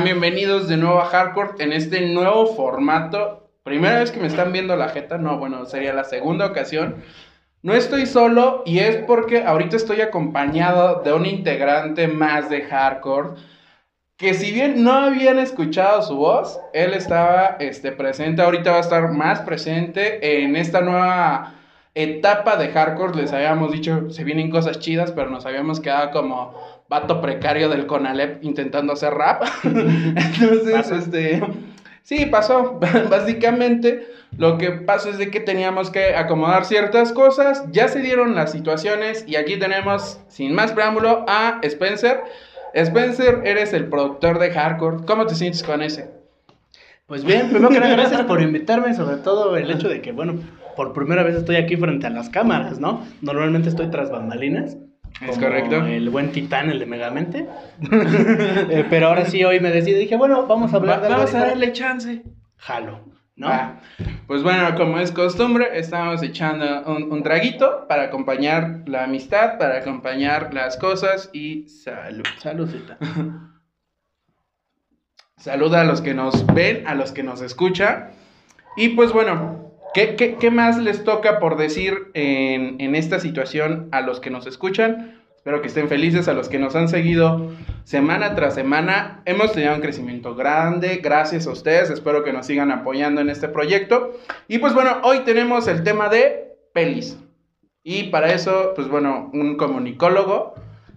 Bienvenidos de nuevo a Hardcore en este nuevo formato. Primera vez que me están viendo la jeta, no, bueno, sería la segunda ocasión. No estoy solo y es porque ahorita estoy acompañado de un integrante más de Hardcore que si bien no habían escuchado su voz, él estaba este, presente, ahorita va a estar más presente en esta nueva etapa de hardcore. Les habíamos dicho, se vienen cosas chidas, pero nos habíamos quedado como vato precario del Conalep intentando hacer rap. Entonces, este... Sí, pasó. Básicamente, lo que pasó es de que teníamos que acomodar ciertas cosas. Ya se dieron las situaciones y aquí tenemos, sin más preámbulo, a Spencer. Spencer, eres el productor de Hardcore. ¿Cómo te sientes con ese? Pues bien, primero que nada, gracias por invitarme, sobre todo el hecho de que, bueno, por primera vez estoy aquí frente a las cámaras, ¿no? Normalmente estoy tras bambalinas. Es correcto. El buen titán, el de Megamente. Eh, pero ahora sí, hoy me decidí, dije, bueno, vamos a hablar de Vamos a darle chance. Jalo, ¿no? pues bueno, como es costumbre, estamos echando un, un, traguito para acompañar la amistad, para acompañar las cosas y salud. Saludcita. Saluda a los que nos ven, a los que nos escuchan. Y pues bueno, ¿Qué, más les toca por decir en, esta situación a los que nos escuchan? Espero que estén felices a los que nos han seguido semana tras semana. Hemos tenido un crecimiento grande, gracias a ustedes. Espero que nos sigan apoyando en este proyecto. Y pues bueno, hoy tenemos el tema de pelis. Y para eso, pues bueno, un comunicólogo.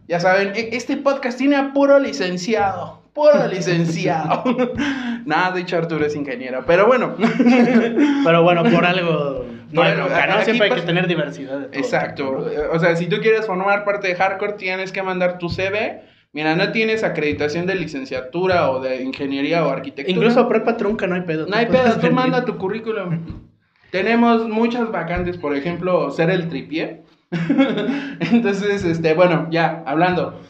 Ya saben, e, este podcast tiene a puro licenciado puro licenciado. Nada, de hecho Arturo es ingeniero, pero bueno. pero bueno, por algo. Bueno, ¿no? siempre hay que tener diversidad. Exacto. O sea, si tú quieres formar parte de Hardcore, tienes que mandar tu CV. Mira, no tienes acreditación de licenciatura o de ingeniería o arquitectura. Incluso prepa trunca, no hay pedo. No hay pedo, tú manda tu currículum. Tenemos muchas vacantes, por ejemplo, ser el tripié. Entonces, este, bueno, ya, hablando.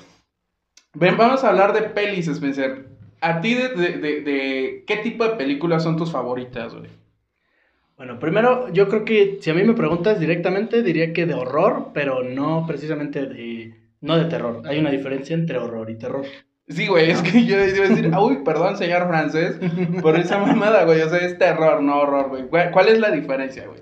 Ven, vamos a hablar de pelis, Spencer. ¿A ti de, de, qué tipo de películas son tus favoritas, güey? Bueno, primero, yo creo que si a mí me preguntas directamente, diría que de horror, pero no precisamente de. No de terror. Hay una diferencia entre horror y terror. Sí, güey, es que yo iba a decir, uy, perdón, señor francés, por esa mamada, güey. O sea, es terror, no horror, güey. ¿Cuál es la diferencia, güey?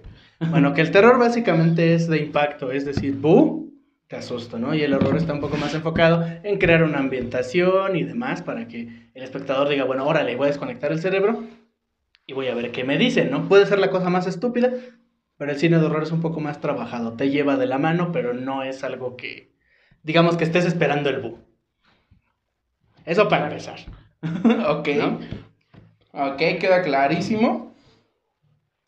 Bueno, que el terror básicamente es de impacto, es decir, bu, te asusta, ¿no? Y el horror está un poco más enfocado en crear una ambientación y demás para que el espectador diga, bueno, órale, voy a desconectar el cerebro y voy a ver qué me dicen, ¿no? Puede ser la cosa más estúpida, pero el cine de horror es un poco más trabajado, te lleva de la mano, pero no es algo que, digamos que estés esperando el bu. Eso para empezar. ok. Ok, queda clarísimo.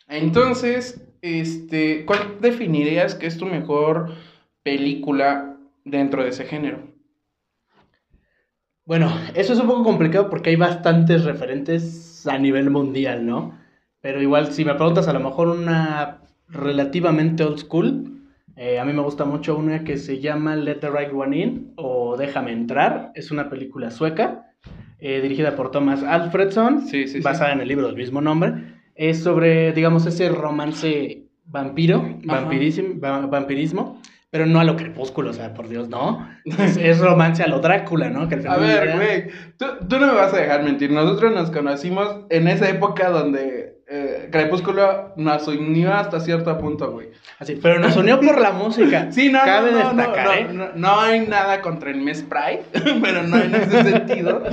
Entonces, este, ¿cuál definirías que es tu mejor película dentro de ese género? Bueno, eso es un poco complicado porque hay bastantes referentes a nivel mundial, ¿no? Pero igual, si me preguntas a lo mejor una relativamente old school, eh, a mí me gusta mucho una que se llama Let the Right One In o Déjame Entrar. Es una película sueca eh, dirigida por Thomas Alfredson, basada en el libro del mismo nombre. Es sobre, digamos, ese romance vampiro, vampirismo pero no a lo crepúsculo, o sea, por Dios, no. Es, romance a lo Drácula, ¿no? a ver, güey, tú, tú, no me vas a dejar mentir. Nosotros nos conocimos en esa época donde eh, Crepúsculo nos unió hasta cierto punto, güey. Así, pero nos unió por la música. Sí, no, Cabe no, destacar, ¿eh? no, no, hay nada contra el mes Pride, pero no en ese sentido.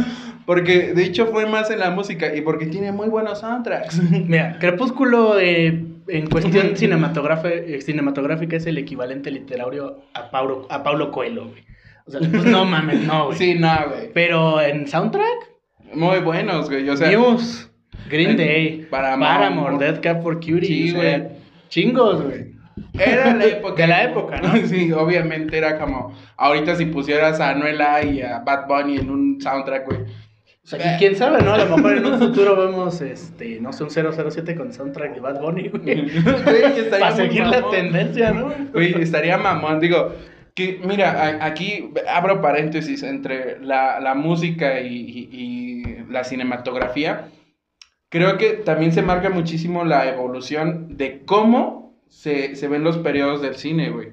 Porque de hecho fue más en la música y porque tiene muy buenos soundtracks. Mira, Crepúsculo eh, en cuestión cinematográfica, cinematográfica es el equivalente literario a Paulo, a Paulo Coelho, güey. O sea, pues no mames, no, güey. Sí, no, güey. Pero en soundtrack. Muy buenos, güey. O sea, News, Green Day, Paramore, Dead Cat for Cutie. Sí, güey. chingos, güey. Era la época. De la época, ¿no? Sí, obviamente era como. Ahorita si pusieras a Anuela y a Bad Bunny en un soundtrack, güey o sea, y quién sabe, ¿no? A lo mejor en un futuro vemos, este, no sé, un 007 con soundtrack de Bad Bunny, güey. Para seguir la tendencia, ¿no? Güey, estaría mamón. Digo, que mira, aquí abro paréntesis entre la, la música y, y, la cinematografía. Creo que también se marca muchísimo la evolución de cómo se, se ven los periodos del cine, güey.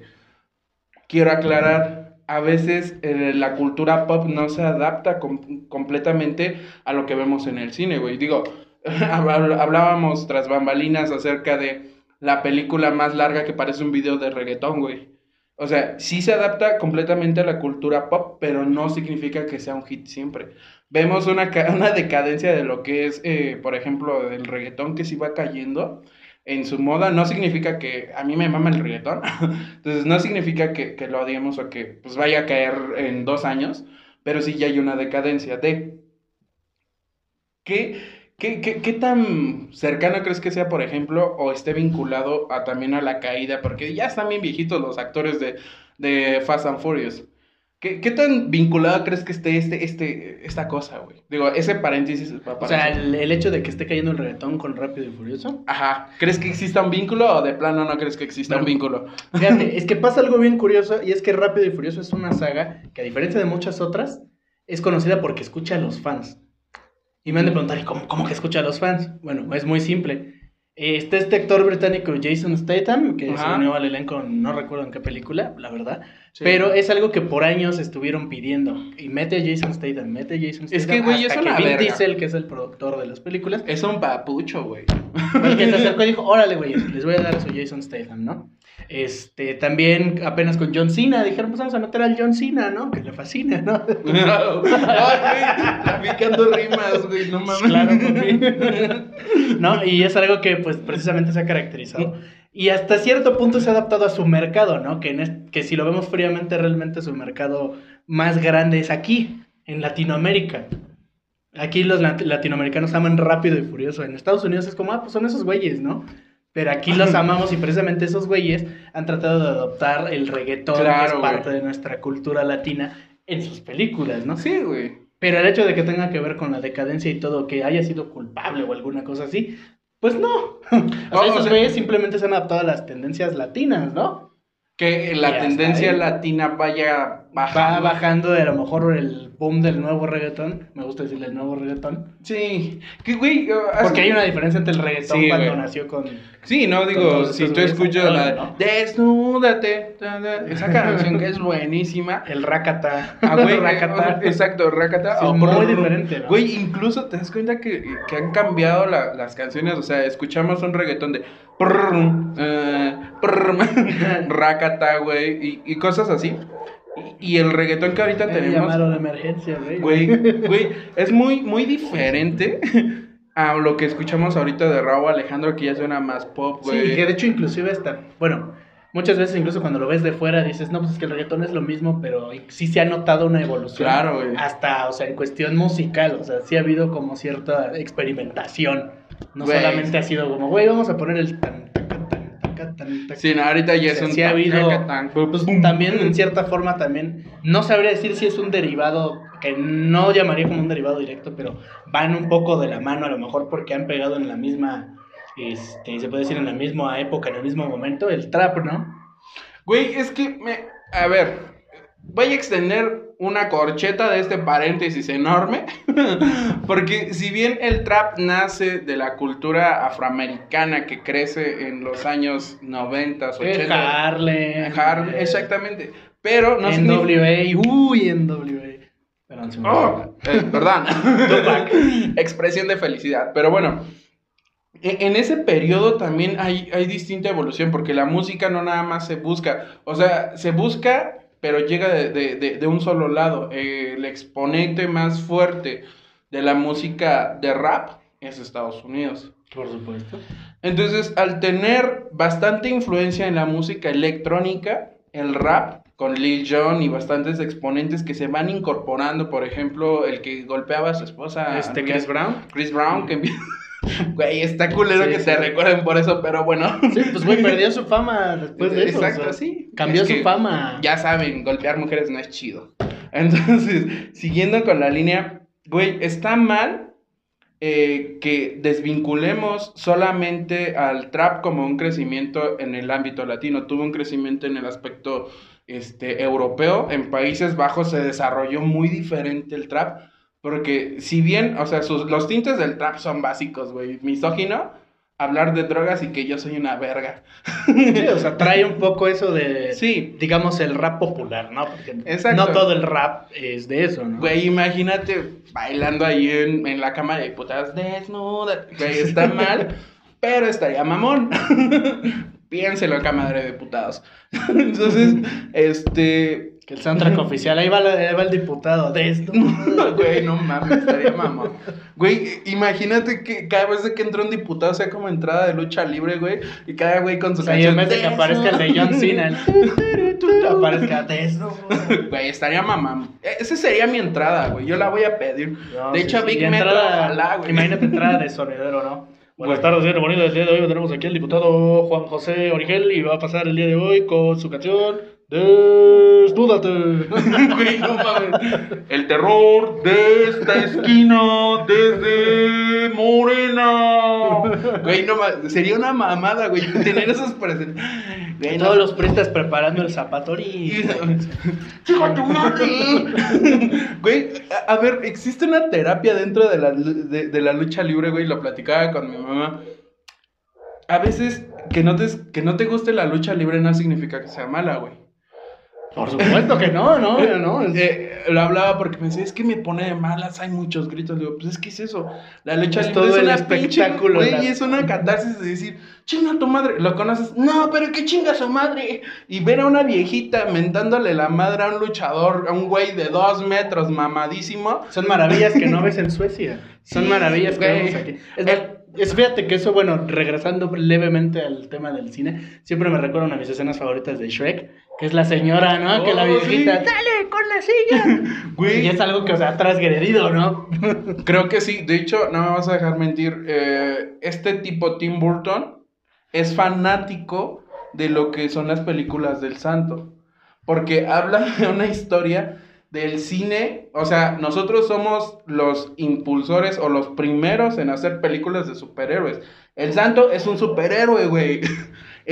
Quiero aclarar, a veces eh, la cultura pop no se adapta com- completamente a lo que vemos en el cine, güey. Digo, habl- hablábamos tras bambalinas acerca de la película más larga que parece un video de reggaetón, güey. O sea, sí se adapta completamente a la cultura pop, pero no significa que sea un hit siempre. Vemos una, una decadencia de lo que es, eh, por ejemplo, el reggaetón que sí va cayendo en su moda. No significa que a mí me mama el reggaetón. Entonces, no significa que, que lo odiemos o que pues, vaya a caer en dos años, pero sí ya hay una decadencia de... ¿Qué, qué, qué, qué tan cercano crees que sea, por ejemplo, o esté vinculado también a la caída? Porque ya están bien viejitos los actores de, de Fast and Furious. ¿Qué, qué tan vinculado crees que esté este, este, esta cosa, güey? Digo, ese paréntesis para O sea, el, el hecho de que esté cayendo el reggaetón con Rápido y Furioso. Ajá. ¿Crees que exista un vínculo o de plano no crees que exista un vínculo? Fíjate, es que pasa algo bien curioso y es que Rápido y Furioso es una saga que a diferencia de muchas otras, es conocida porque escucha a los fans. Y me han de preguntar, ¿y cómo, cómo que escucha a los fans? Bueno, es muy simple. Está este actor británico Jason Statham, que se Ajá. unió al elenco, no recuerdo en qué película, la verdad. Sí. Pero es algo que por años estuvieron pidiendo. Y mete a Jason Statham, mete a Jason Statham. Es que, güey, es una que Vin. Diesel, que es el productor de las películas, Es un papucho, güey. el que se acercó y dijo, órale, güey, les voy a dar a su Jason Statham, ¿no? Este, también apenas con John Cena, dijeron, pues vamos a meter al John Cena, ¿no? Que le fascina, ¿no? Ay, güey, traficando rimas, güey, no mames. Claro. ¿No? Y es algo que, pues, precisamente se ha caracterizado. Y hasta cierto punto se ha adaptado a su mercado, ¿no? Que, en que si lo vemos fríamente, realmente su mercado más grande es aquí, en Latinoamérica. Aquí los lat- latinoamericanos aman rápido y furioso. En Estados Unidos es como, ah, pues son esos güeyes, ¿no? Pero aquí los amamos y precisamente esos güeyes han tratado de adoptar el reggaetón, que Claro, es güey. parte de nuestra cultura latina, en sus películas, ¿no? Sí, güey. Pero el hecho de que tenga que ver con la decadencia y todo, que haya sido culpable o alguna cosa así, pues no. O sea, esos sea- güeyes simplemente se han adaptado a las tendencias latinas, ¿no? Que la tendencia latina vaya Va bajando. de a lo mejor el boom del nuevo reggaetón. Me gusta decirle el nuevo reggaetón. Sí. Que, güey. uh, Porque hay una diferencia entre el reggaetón Sí, cuando güey. nació con. Sí, no, digo, si tú escuchas la ¿no? Desnúdate, esa canción que es buenísima. El rakata. Ah, güey, rakata. eh, exacto, Rakata. Sí, es o muy diferente, ¿no? Güey, incluso te das cuenta que, que han cambiado la- las canciones, o sea, escuchamos un reggaetón de prrr, eh, prrr, Rakata, güey, y, y cosas así. Y, y el reggaetón que ahorita Me tenemos, llamaron de emergencia, güey. güey, güey, es muy, muy diferente a lo que escuchamos ahorita de Raúl Alejandro, que ya suena más pop, Sí, güey. que de hecho inclusive está, bueno, muchas veces incluso cuando lo ves de fuera dices, no, pues es que el reggaetón es lo mismo, pero sí se ha notado una evolución. Claro, güey. Hasta, o sea, en cuestión musical, o sea, sí ha habido como cierta experimentación. No Güey. solamente ha sido como, güey, vamos a poner el tan, tan, tan. Sí, no, ahorita ya es un... sí ha habido, pues, también en cierta forma también, no sabría decir si es un derivado, que no llamaría como un derivado directo, pero van un poco de la mano a lo mejor porque han pegado en la misma, este, se puede decir en la misma época, en el mismo momento, el trap, ¿no? Güey, es que me. A ver, voy a extender una corcheta de este paréntesis enorme. Porque si bien el trap nace de la cultura afroamericana que crece en los años 90, 80. Harlem. Harlem, exactamente. Pero no significa. NWA, uy, NWA. Perdón, se me Oh, eh, perdón. Expresión de felicidad. Pero bueno, e- en ese periodo también hay, hay distinta evolución, porque la música no nada más se busca, o sea, se busca, pero llega de, de- de- de un solo lado. Eh, el exponente más fuerte de la música de rap es Estados Unidos. Por supuesto. Entonces, al tener bastante influencia en la música electrónica, el rap, con Lil Jon y bastantes exponentes que se van incorporando, por ejemplo, el que golpeaba a su esposa, Este, Chris, Brown. Chris Brown, que empieza... Güey, está culero Sí, que sí. te recuerden por eso, pero bueno. Sí, pues güey, perdió su fama después de eso. Exacto, o sea, sí. Cambió Es su fama. Ya saben, golpear mujeres no es chido. Entonces, siguiendo con la línea, güey, está mal eh, que desvinculemos solamente al trap como un crecimiento en el ámbito latino. Tuvo un crecimiento en el aspecto este, europeo. En Países Bajos se desarrolló muy diferente el trap. Porque si bien, o sea, sus, los tintes del trap son básicos, güey. Misógino, hablar de drogas y que yo soy una verga. Sí, o sea, trae un poco eso de, Sí. digamos, el rap popular, ¿no? Porque Exacto. no todo el rap es de eso, ¿no? Güey, imagínate bailando ahí en, en la Cámara de Diputados desnuda. Güey, está mal, pero estaría mamón. Piénselo, Cámara de Diputados. Entonces, este. Que el soundtrack oficial, ahí va, la- ahí va el diputado de esto. Güey, no mames, estaría mamón. Güey, imagínate que cada vez que entra un diputado sea como entrada de lucha libre, güey. Y cada güey con su O sea, y en vez de que aparezca el de John Cena, el aparezca de esto. Güey, estaría mamón. E- Esa sería mi entrada, güey. Yo la voy a pedir. No, de sí, hecho, sí. Big ojalá, güey. Imagínate entrada de sonidero, ¿no? Buenas tardes, gente bonita. El día de hoy tenemos aquí al diputado Juan José Origel y va a pasar el día de hoy con su canción Desnúdate. Güey, no mames. El terror de esta esquina desde Morena. Güey, no mames. Sería una mamada, güey. Tener esos presentes. Güey, no- Todos los prestas preparando el. ¡Chico, tu madre! Güey, a, a ver, existe una terapia dentro de la, de la lucha libre, güey. Lo platicaba con mi mamá. A veces que no, te, que no te guste la lucha libre no significa que sea mala, güey. Por supuesto que no, no, no. es- Eh, lo hablaba porque me decía, es que me pone de malas, hay muchos gritos. Le digo, pues es que es eso. La lucha Es todo es el una espectáculo, pinche, la- güey, es una catarsis de decir, chinga tu madre. ¿Lo conoces? No, pero qué chinga su madre. Y ver a una viejita mentándole la madre a un luchador, a un güey de dos metros, mamadísimo. Son maravillas que no ves en Suecia. Son Sí, maravillas que güey. vemos aquí. Es, fíjate que eso, bueno, regresando levemente al tema del cine, siempre me recuerda una de mis escenas favoritas de Shrek, que es la señora, ¿no? que la Oh, viejita, sí. ¡dale con la silla! Güey. y es algo que, o sea, transgredido, ¿no? Creo que sí. De hecho, no me vas a dejar mentir. eh, este tipo, Tim Burton, es fanático de lo que son las películas del santo. Porque habla de una historia del cine. O sea, nosotros somos los impulsores o los primeros en hacer películas de superhéroes. El santo es un superhéroe, güey.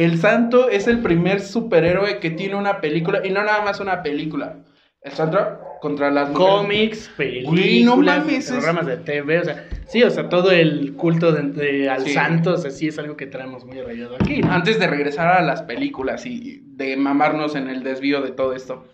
El santo es el primer superhéroe que tiene una película. Y no nada más una película. El santo contra las mujeres. Cómics, películas, no mames, es- programas de TV, o sea, sí, o sea, todo el culto de, de- al Sí. santo, o sea, sí es algo que traemos muy arraigado aquí. ¿no? Antes de regresar a las películas y de mamarnos en el desvío de todo esto.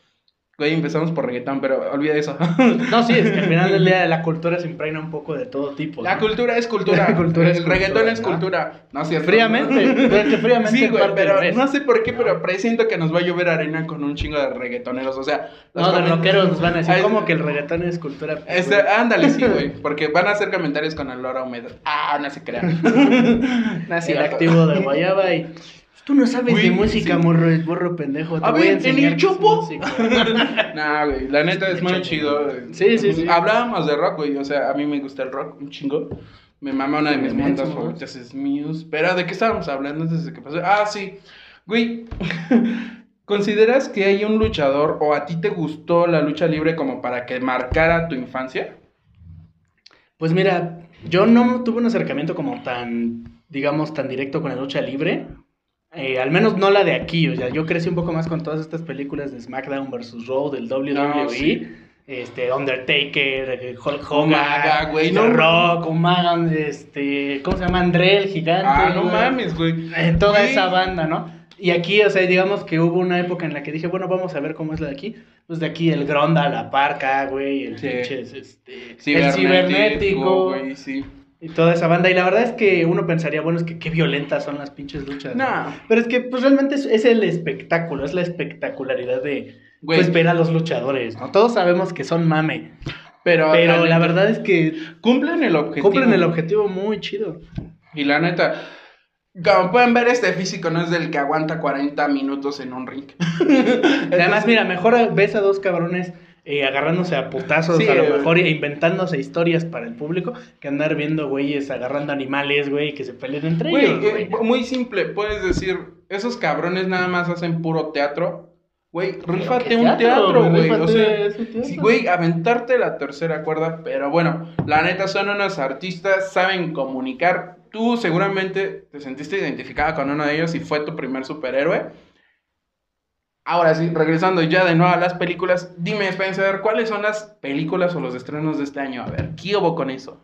Güey, empezamos por reggaetón, pero olvida eso. No, sí, es que al final del día la cultura se impregna un poco de todo tipo. La cultura es cultura. La cultura es el reggaetón cultura, es cultura. No cierto. Fríamente, pero que fríamente Sí, güey, pero no sé por qué, pero presiento que nos va a llover arena con un chingo de reggaetoneros. O sea, los No, de rockeros nos van a decir, Ay, ¿cómo que el reggaetón es cultura? Este, ándale, sí, güey. Porque van a hacer comentarios con el olor a humedad. Ah, no se crean. no el activo de Guayaba y... Tú no sabes Güey, de música, sí. morro, es borro pendejo. Te A voy ver, a ¿en el Chopo? Nah, güey, la neta es muy chido. Sí, sí, sí. Hablábamos de rock, güey. O sea, a mí me gusta el rock un chingo. Me mama una de mis bandas favoritas, es Muse. Pero, ¿de qué estábamos hablando antes de que pasó? Ah, sí. Güey, ¿consideras que hay un luchador o a ti te gustó la lucha libre como para que marcara tu infancia? Pues mira, yo no tuve un acercamiento como tan, digamos, tan directo con la lucha libre. Eh, al menos no la de aquí, o sea, yo crecí un poco más con todas estas películas de SmackDown vs. Raw, del WWE, No, sí. este, Undertaker, eh, Hulk Hogan, Umaga, güey, The no- Rock, Umaga, este, ¿cómo se llama? André el gigante. Ah, no güey. mames, güey. Eh, toda Güey. esa banda, ¿no? Y aquí, o sea, digamos que hubo una época en la que dije, bueno, vamos a ver cómo es la de aquí. Pues de aquí el Gronda, la Parca, güey, el Sí. pinches, este, el Cibernético, cibernético, güey, sí. Y toda esa banda. Y la verdad es que uno pensaría, bueno, es que qué violentas son las pinches luchas. ¿no? No. Pero es que, pues realmente es, es el espectáculo, es la espectacularidad de Güey. pues, ver a los luchadores, ¿no? Todos sabemos que son mame. Pero, Pero la verdad es que cumplen el objetivo. cumplen el objetivo muy chido. Y la neta, como pueden ver, este físico no es del que aguanta 40 minutos en un ring. Además, mira, mejor ves a dos cabrones eh, agarrándose a putazos, Sí, a lo mejor e inventándose historias para el público, que andar viendo güeyes agarrando animales, güey, que se peleen entre Güey, ellos, eh, güey. muy simple, puedes decir, esos cabrones nada más hacen puro teatro. Güey, rífate ¿Qué un teatro, güey. O sea, sí, güey, aventarte la tercera cuerda, pero bueno, la neta son unos artistas, saben comunicar. Tú seguramente te sentiste identificada con uno de ellos y fue tu primer superhéroe. Ahora sí, regresando ya de nuevo a las películas, dime Spencer, ¿cuáles son las películas o los estrenos de este año? A ver, ¿qué hubo con eso?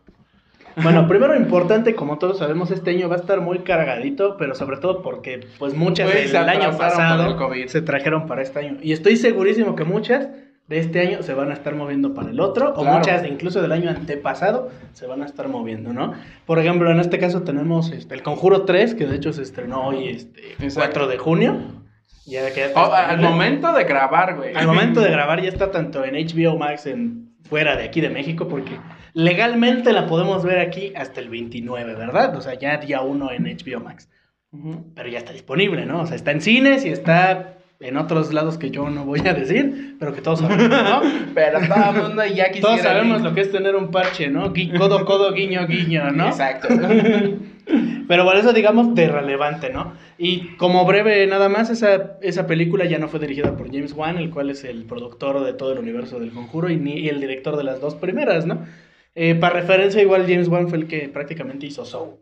Bueno, primero importante, como todos sabemos, este año va a estar muy cargadito, pero sobre todo porque pues muchas Güey, del año pasado se trajeron para este año. Y estoy segurísimo que muchas de este año se van a estar moviendo para el otro, o Claro. muchas incluso del año antepasado se van a estar moviendo, ¿no? Por ejemplo, en este caso tenemos este, El Conjuro 3, que de hecho se estrenó hoy, este, Exacto. 4 de junio. Ya que Oh, al momento de grabar, güey. Al momento de grabar ya está tanto en HBO Max en fuera de aquí de México porque legalmente la podemos ver aquí hasta el 29, ¿verdad? O sea, ya día 1 en HBO Max. Pero ya está disponible, ¿no? O sea, está en cines y está en otros lados que yo no voy a decir, pero que todos sabemos, ¿no? Pero todo el mundo ya quisiera. Todos sabemos lo que es tener un parche, ¿no? Gui- Codo, codo, guiño, guiño, ¿no? Exacto. Pero por eso digamos de relevante, ¿no? Y como breve nada más, esa, esa película ya no fue dirigida por James Wan, el cual es el productor de todo el universo del conjuro y, ni, el director de las dos primeras, ¿no? Eh, para referencia, igual James Wan fue el que prácticamente hizo Soul,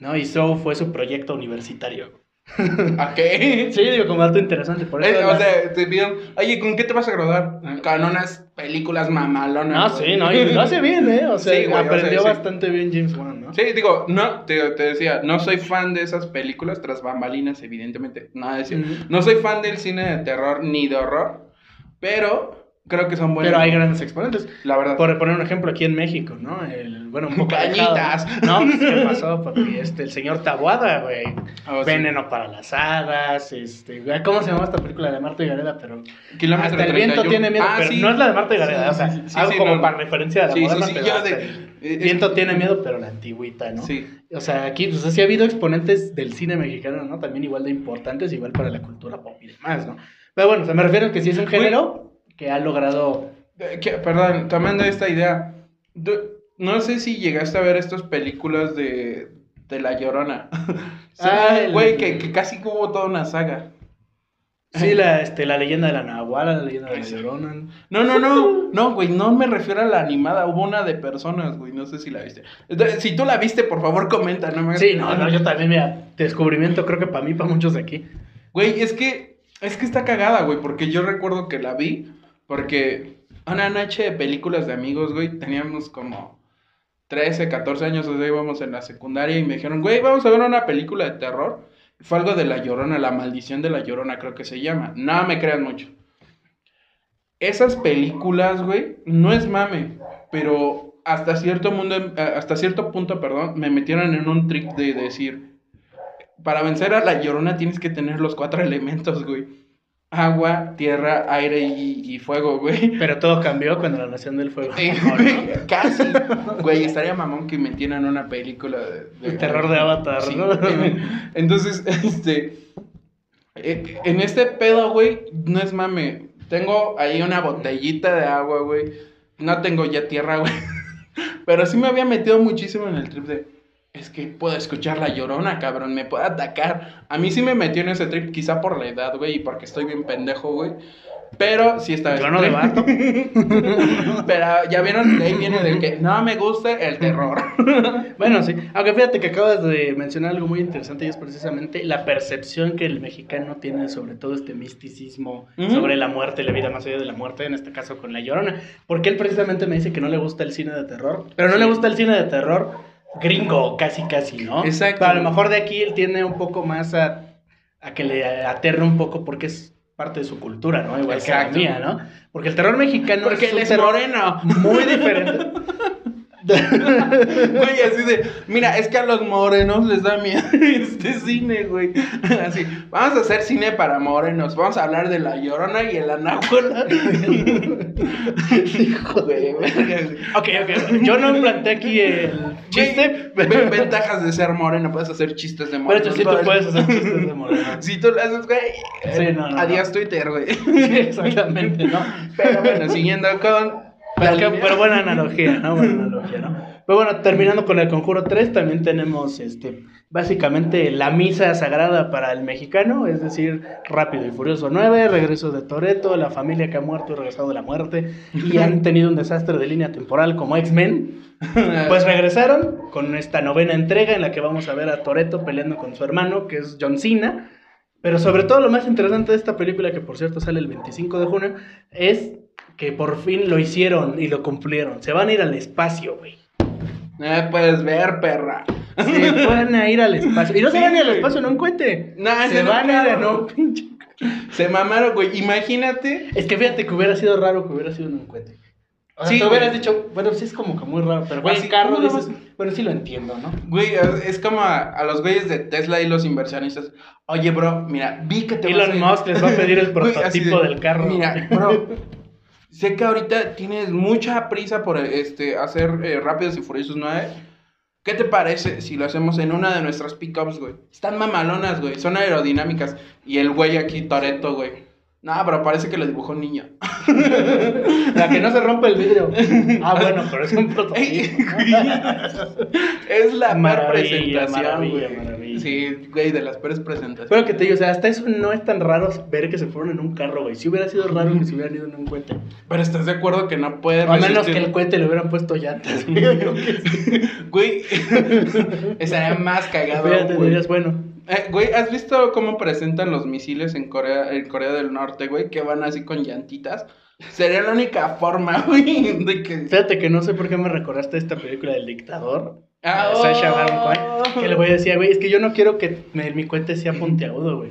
¿no? Y Soul fue su proyecto universitario. ¿A Sí, digo, como dato interesante, por eso... Eh, o sea, te pidieron, oye, ¿con qué te vas a graduar? Con unas películas mamalonas. No, güey. sí, no, y lo hace bien, ¿eh? O sea, Sí, güey, o sea, aprendió sí. bastante bien James Wan, ¿no? Sí, digo, no, te, te decía, no soy fan de esas películas tras bambalinas, evidentemente, nada de decir. No soy fan del cine de terror ni de horror, pero creo que son buenos. Pero hay grandes exponentes. La verdad. Por poner un ejemplo aquí en México, ¿no? El, bueno, un poco Cañitas. alejado, ¿no? Pues, ¿Qué pasó, papi? Este, el señor Tabuada, güey. Oh, sí. Veneno para las hadas, este... ¿Cómo se llama esta película de Marta y Gareda? Pero... Kilómetro hasta el viento 31. tiene miedo, Ah, pero sí. no es la de Marta y Gareda, Sí, o sea, algo como no, para referencia a la moderna, sí, pero hasta de- el es- viento tiene miedo, pero la antigüita, ¿no? Sí. O sea, aquí, pues sí ha habido exponentes del cine mexicano, ¿no? También igual de importantes, igual para la cultura pop y demás, ¿no? Pero bueno, o sea, me refiero a que sí es un género que ha logrado... Que- perdón, tomando esta idea, no sé si llegaste a ver estas películas de, de La Llorona. Sí, Ah, el- güey, que, que casi hubo toda una saga. Sí, la, este, la leyenda de la Nahuala, la leyenda de la. Llorona. No, no, no, no, güey, no me refiero a la animada, hubo una de personas, güey, no sé si la viste. Entonces, si tú la viste, por favor, comenta, no me Sí, no, no, yo también, mira, descubrimiento creo que para mí, para muchos de aquí. Güey, es que, es que está cagada, güey, porque yo recuerdo que la vi, porque una noche de películas de amigos, güey, teníamos como 13, 14 años, o sea, íbamos en la secundaria y me dijeron, güey, vamos a ver una película de terror. Fue algo de La Llorona, La Maldición de La Llorona, creo que se llama. No me crean mucho. Esas películas, güey, no es mame, pero hasta cierto, mundo, hasta cierto punto, perdón, me metieron en un trick de decir, para vencer a la llorona tienes que tener los cuatro elementos, güey. Agua, tierra, aire y, y fuego, güey. Pero todo cambió cuando la Nación del Fuego. Eh, ¿no? güey, Casi. Güey, estaría mamón que metieran una película de... El terror de Avatar, Sí, ¿no? Entonces, este... eh, En este pedo, güey, no es mame. Tengo ahí una botellita de agua, güey. No tengo ya tierra, güey. Pero sí me había metido muchísimo en el trip de... Es que puedo escuchar la llorona, cabrón, me puede atacar. A mí sí me metió en ese trip, quizá por la edad, güey, y porque estoy bien pendejo, güey. Pero sí está Yo no de vato. Pero ya vieron, de ahí viene de que no me gusta el terror. Bueno, sí. Aunque fíjate que acabas de mencionar algo muy interesante y es precisamente la percepción que el mexicano tiene sobre todo este misticismo, Ujú. sobre la muerte, la vida más allá de la muerte, en este caso con La Llorona. Porque él precisamente me dice que no le gusta el cine de terror, pero no Sí. le gusta el cine de terror gringo, casi casi, ¿no? Exacto. Pero a lo mejor de aquí él tiene un poco más a, a que le aterre un poco porque es parte de su cultura, ¿no? Igual Exacto. que la mía, ¿no? Porque el terror mexicano Porque es él un es terror moreno. muy diferente. Güey, así de, mira, es que a los morenos les da miedo este cine, güey. Así, vamos a hacer cine para morenos. Vamos a hablar de la llorona y el anáhuela. Hijo de verga. Ok, ok. Yo no planteé aquí el chiste, pero, ve- Ventajas de ser moreno, puedes hacer chistes de pero moreno. tú sí tú puedes hacer chistes de moreno. Si tú lo haces, güey. Sí, no, no, Adiós Twitter, güey. Sí, exactamente, ¿no? Pero bueno, siguiendo con. Pero, que- pero buena analogía, ¿no? Buena analogía, ¿no? Pero bueno, terminando con el Conjuro 3, también tenemos este, básicamente la misa sagrada para el mexicano, es decir, Rápido y Furioso 9, Regreso de Toreto, la familia que ha muerto y regresado de la muerte y han tenido un desastre de línea temporal como X-Men. Pues regresaron con esta novena entrega en la que vamos a ver a Toreto peleando con su hermano, que es John Cena. Pero sobre todo lo más interesante de esta película, que por cierto sale el 25 de junio, es que por fin lo hicieron y lo cumplieron. Se van a ir al espacio, güey. No me puedes ver, perra. Se van a ir al espacio. Y no se van a ir al espacio, no encuentre. No, se van a ir a no, pinche. Se mamaron, güey. Imagínate. Es que fíjate que hubiera sido raro que hubiera sido un encuentro. O sea, Sí, te hubieras güey. dicho, bueno, sí es como que muy raro, pero güey, Así, carro ¿cómo no dices, bueno, sí lo entiendo, ¿no? Güey, es como a, a los güeyes de Tesla y los inversionistas. Oye, bro, mira, vi que te vas Elon a- Musk les va a pedir el Güey, prototipo de, del carro. Mira, bro, sé que ahorita tienes mucha prisa por este, hacer eh, Rápidos y Furiosos 9. ¿Qué te parece si lo hacemos en una de nuestras pickups, güey? Están mamalonas, güey, son aerodinámicas. Y el güey aquí, Toreto, güey. No, pero parece que lo dibujó un niño. La que no se rompe el vidrio. Ah, bueno, pero es un prototipo. Ey, es la Maravilla, presentación, güey. Sí, güey, de las peores presentaciones. Pero que te digo, o sea, hasta eso no es tan raro ver que se fueron en un carro, güey. Si hubiera sido raro que se hubieran ido en un cohete. Pero estás de acuerdo que no puede a menos que el cohete le hubieran puesto llantas. Güey, estaría más cagado. Fíjate, güey. dirías, bueno. Eh, güey, ¿has visto cómo presentan los misiles en Corea, en Corea del Norte, güey? Que van así con llantitas. Sería la única forma, güey, de que... Fíjate que no sé por qué me recordaste esta película del dictador. Ah, de Sacha Baron oh. Cohen. Que le voy a decir, güey, es que yo no quiero que me- mi cohete sea puntiagudo, güey.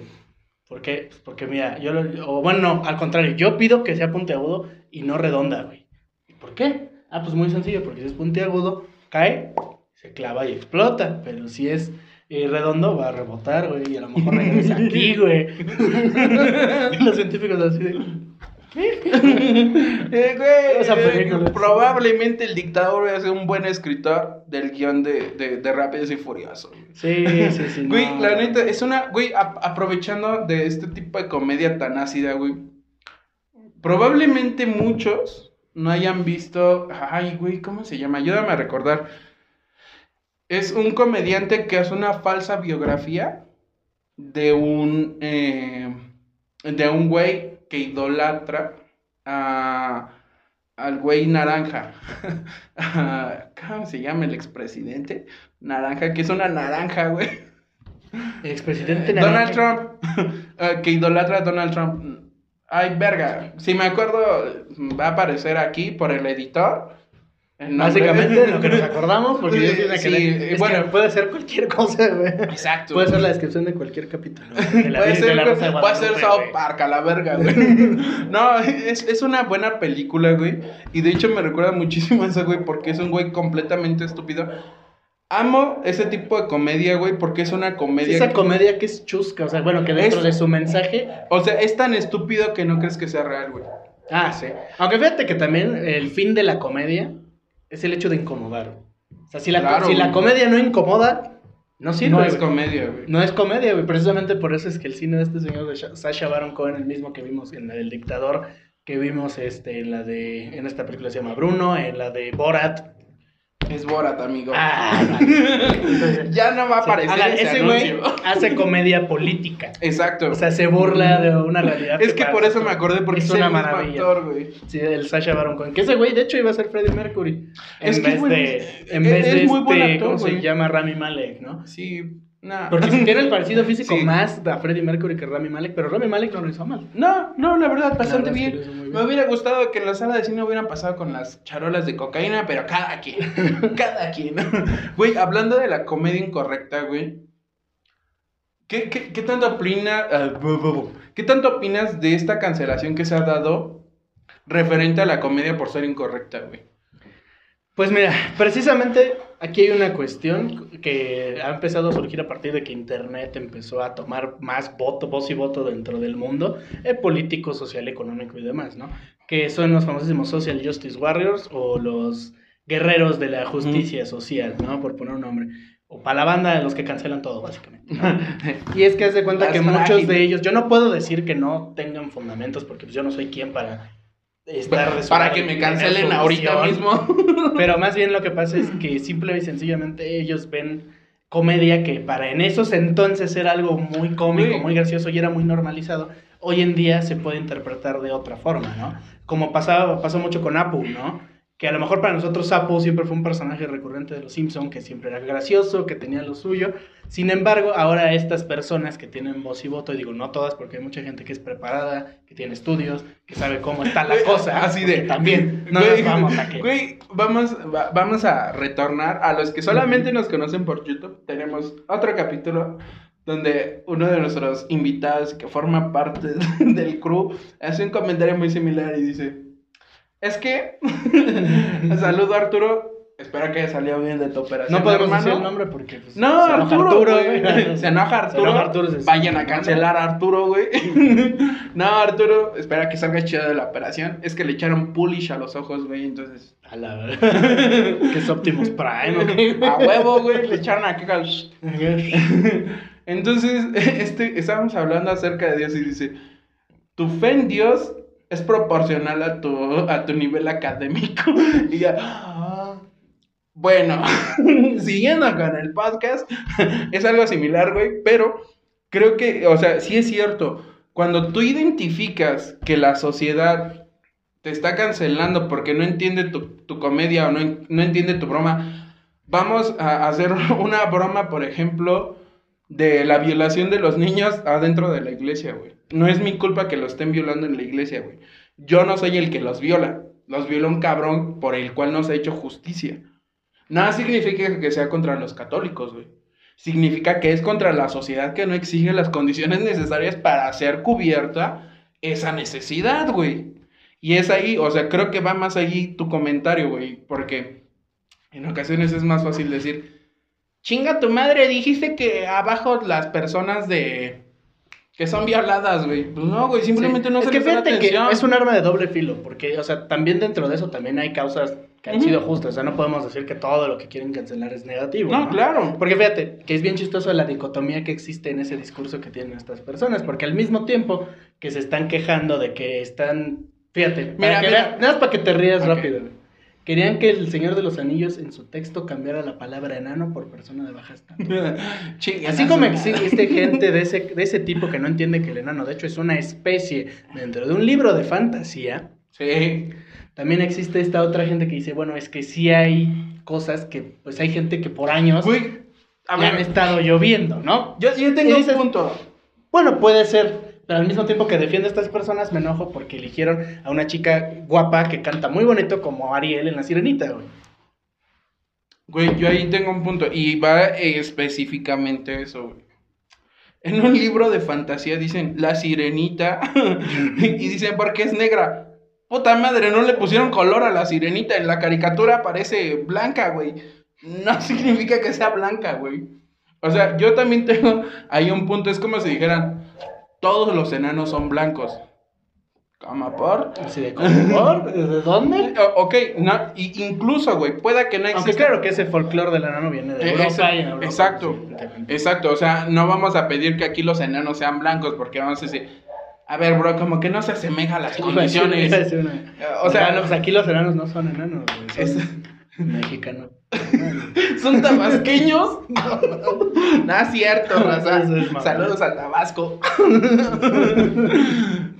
¿Por qué? Pues porque mira, yo lo, o bueno, no, al contrario, yo pido que sea puntiagudo y no redonda, güey. ¿Y por qué? Ah, pues muy sencillo, porque si es puntiagudo, cae, se clava y explota. Pero si es eh, redondo, va a rebotar, güey, y a lo mejor regresa aquí, güey. y los científicos así de. Eh, güey, Esa eh, probablemente el dictador va a ser un buen escritor del guion de, de, de Rápidos y Furiosos. Sí, sí, sí. Güey, no, la neta, es una, güey, a- aprovechando de este tipo de comedia tan ácida, güey. Probablemente muchos no hayan visto, ay, güey, ¿cómo se llama? Ayúdame a recordar. Es un comediante que hace una falsa biografía de un, eh, de un güey que idolatra a, al güey naranja. ¿Cómo se llama el expresidente? Naranja, que es una naranja, güey. El expresidente Donald naranja. Trump, eh, que idolatra a Donald Trump. Ay, verga. Si me acuerdo, va a aparecer aquí por el editor. Básicamente lo que nos acordamos, porque yo Sí, es bueno. que puede ser cualquier cosa, güey. Exacto. Puede ser la descripción de cualquier capítulo. de la Puede ser, puede ser South. Park a la verga, güey. No, es, es una buena película, güey. Y de hecho me recuerda muchísimo a eso, güey, porque es un güey completamente estúpido. Amo ese tipo de comedia, güey, porque es una comedia. esa que- comedia que es chusca, o sea, bueno, que dentro Es- de su mensaje. O sea, es tan estúpido que no crees que sea real, güey. Ah, sí. Aunque fíjate que también el fin de la comedia es el hecho de incomodar. O sea, si la, Claro, si la comedia no incomoda, no sirve. no es güey. comedia, güey. No es comedia, güey. Precisamente por eso es que el cine de este señor de Sha- Sacha Baron Cohen, el mismo que vimos en del dictador, que vimos este, en la de. En esta película se llama Bruno, en la de Borat. Es Borat, amigo. Ah, ya no va a aparecer ese, ese güey hace comedia política. Exacto. O sea, se burla de una realidad. es que por eso me acordé, porque es una maravilla. actor, güey. Sí, el Sacha Baron Cohen. Que ese güey, de hecho, iba a ser Freddie Mercury. En que vez de. es- En es- vez es de muy buen este, actor, ¿Cómo se güey. llama? Rami Malek, ¿no? Sí, nada. Porque si tiene el parecido físico Sí. más a Freddie Mercury que Rami Malek, pero Rami Malek no lo hizo mal. No, no, la verdad, bastante verdad es que bien. Me hubiera gustado que en la sala de cine hubieran pasado con las charolas de cocaína, pero cada quien. cada quien. Güey, hablando de la comedia incorrecta, güey. ¿Qué, qué, qué tanto opina, ah. ¿Qué tanto opinas de esta cancelación que se ha dado referente a la comedia por ser incorrecta, güey? Pues mira, precisamente aquí hay una cuestión que ha empezado a surgir a partir de que Internet empezó a tomar más voto, voz y voto dentro del mundo eh, político, social, económico y demás, ¿no? Que son los famosísimos Social Justice Warriors o los guerreros de la justicia social, ¿no? Por poner un nombre. O para la banda de los que cancelan todo, básicamente. ¿no? Y es que haz de cuenta Las que muchos de ellos, yo no puedo decir que no tengan fundamentos porque pues, yo no soy quien para Para que me cancelen ahorita mismo. Pero más bien lo que pasa es que simple y sencillamente ellos ven comedia que para en esos entonces era algo muy cómico, muy gracioso y era muy normalizado. Hoy en día se puede interpretar de otra forma, ¿no? Como pasaba, pasó mucho con Apu, ¿no? Que a lo mejor para nosotros Sapo siempre fue un personaje recurrente de los Simpson, que siempre era gracioso, que tenía lo suyo. Sin embargo, ahora estas personas que tienen voz y voto, y digo no todas porque hay mucha gente que es preparada, que tiene estudios, que sabe cómo está la cosa, así de- también no Güey, nos vamos a que Güey, vamos, va- vamos a retornar a los que solamente nos conocen por YouTube. Tenemos otro capítulo donde uno de nuestros invitados que forma parte del crew hace un comentario muy similar y dice, es que, saludo Arturo, espero que haya salido bien de tu operación. no podemos hermano. decir el nombre porque pues, No, se enoja Arturo, güey. Se enoja Arturo. enoja Arturo, se- Vayan a cancelar a Arturo, güey. no, Arturo, espera que salga chido de la operación. Es que le echaron pulish a los ojos, güey. Entonces, A la verdad. que es Optimus Prime, ¿o qué? a huevo, güey. Le echaron aquí. Entonces, este, estábamos hablando acerca de Dios y dice: Tu fe en Dios es proporcional a tu, a tu nivel académico. Y ya. Bueno, siguiendo con el podcast, es algo similar, güey, pero creo que, o sea, sí es cierto. Cuando tú identificas que la sociedad te está cancelando porque no entiende tu, tu comedia o no, no entiende tu broma, vamos a hacer una broma, por ejemplo, de la violación de los niños adentro de la iglesia, güey. No es mi culpa que lo estén violando en la iglesia, güey. Yo no soy el que los viola. Los viola un cabrón por el cual no se ha hecho justicia. Nada significa que sea contra los católicos, güey. Significa que es contra la sociedad que no exige las condiciones necesarias para hacer cubierta esa necesidad, güey. Y es ahí, o sea, creo que va más allí tu comentario, güey. Porque en ocasiones es más fácil decir, chinga tu madre, dijiste que abajo las personas de... Que son violadas, güey. Pues no, güey, simplemente Sí. no es se que les da fíjate que es un arma de doble filo, porque, o sea, también dentro de eso también hay causas que han sido justas, o sea, no podemos decir que todo lo que quieren cancelar es negativo. No, claro. Porque fíjate, que es bien chistoso la dicotomía que existe en ese discurso que tienen estas personas, porque al mismo tiempo que se están quejando de que están, fíjate, Mira, que mira. veas- nada más para que te rías rápido. güey. Querían que el Señor de los Anillos en su texto cambiara la palabra enano por persona de baja estatura. Así como existe gente de ese, de ese tipo que no entiende que el enano, de hecho, es una especie dentro de un libro de fantasía, Sí. también existe esta otra gente que dice, bueno, es que sí hay cosas que, pues hay gente que por años Güey, a le han ver, estado lloviendo, ¿no? yo, yo tengo y un dices- punto. Bueno, puede ser, pero al mismo tiempo que defiendo a estas personas me enojo porque eligieron a una chica guapa que canta muy bonito como Ariel en La Sirenita, güey. Güey, yo ahí tengo un punto. Y va específicamente eso, güey. En un libro de fantasía dicen la sirenita. y dicen, ¿por qué es negra? Puta madre, no le pusieron color a la sirenita. En la caricatura parece blanca, güey. No significa que sea blanca, güey. O sea, yo también tengo ahí un punto. Es como si dijeran, todos los enanos son blancos. ¿Cómo por? Así de, ¿por? ¿De dónde? O- ok, no, y- incluso, güey, pueda que no exista. Aunque claro que ese folclore del enano viene de Eh, Europa esa- y en Europa, exacto, pues, exacto, o sea, no vamos a pedir que aquí los enanos sean blancos porque vamos a decir, a ver, bro, como que no se asemeja a las Iba a decir- condiciones. iba a decir una- Eh, o sea, no, pues aquí los enanos no son enanos, güey, son Es- mexicanos. ¿Son tabasqueños? No, es cierto, raza. Saludos al Tabasco.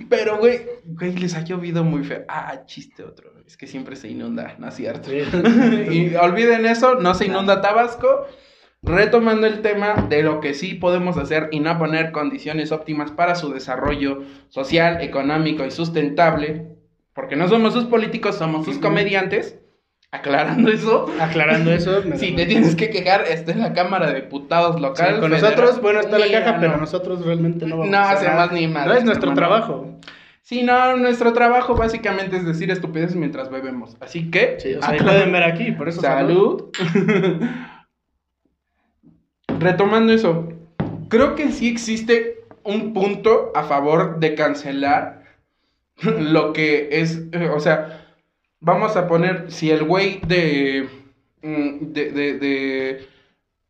Pero, güey, güey, les ha llovido muy feo. Ah, chiste otro. Es que siempre se inunda, no es cierto. Sí. y olviden eso, no se inunda Tabasco. Retomando el tema de lo que sí podemos hacer y no poner condiciones óptimas para su desarrollo social, económico y sustentable, porque no somos sus políticos, somos sus comediantes. Aclarando eso, Aclarando eso, si te tienes que quejar, está en la Cámara de Diputados Sí, local. con federal. nosotros, bueno, está la caja, pero no. nosotros realmente no vamos No a hacer nada. ni madres, No es nuestro hermano. trabajo. Sí, no, nuestro trabajo básicamente es decir estupideces mientras bebemos. Así que, Sí, o sea, pueden ver aquí, por eso salud. Retomando eso, creo que sí existe un punto a favor de cancelar lo que es, eh, o sea, vamos a poner, si el güey de, mm, de, de, de-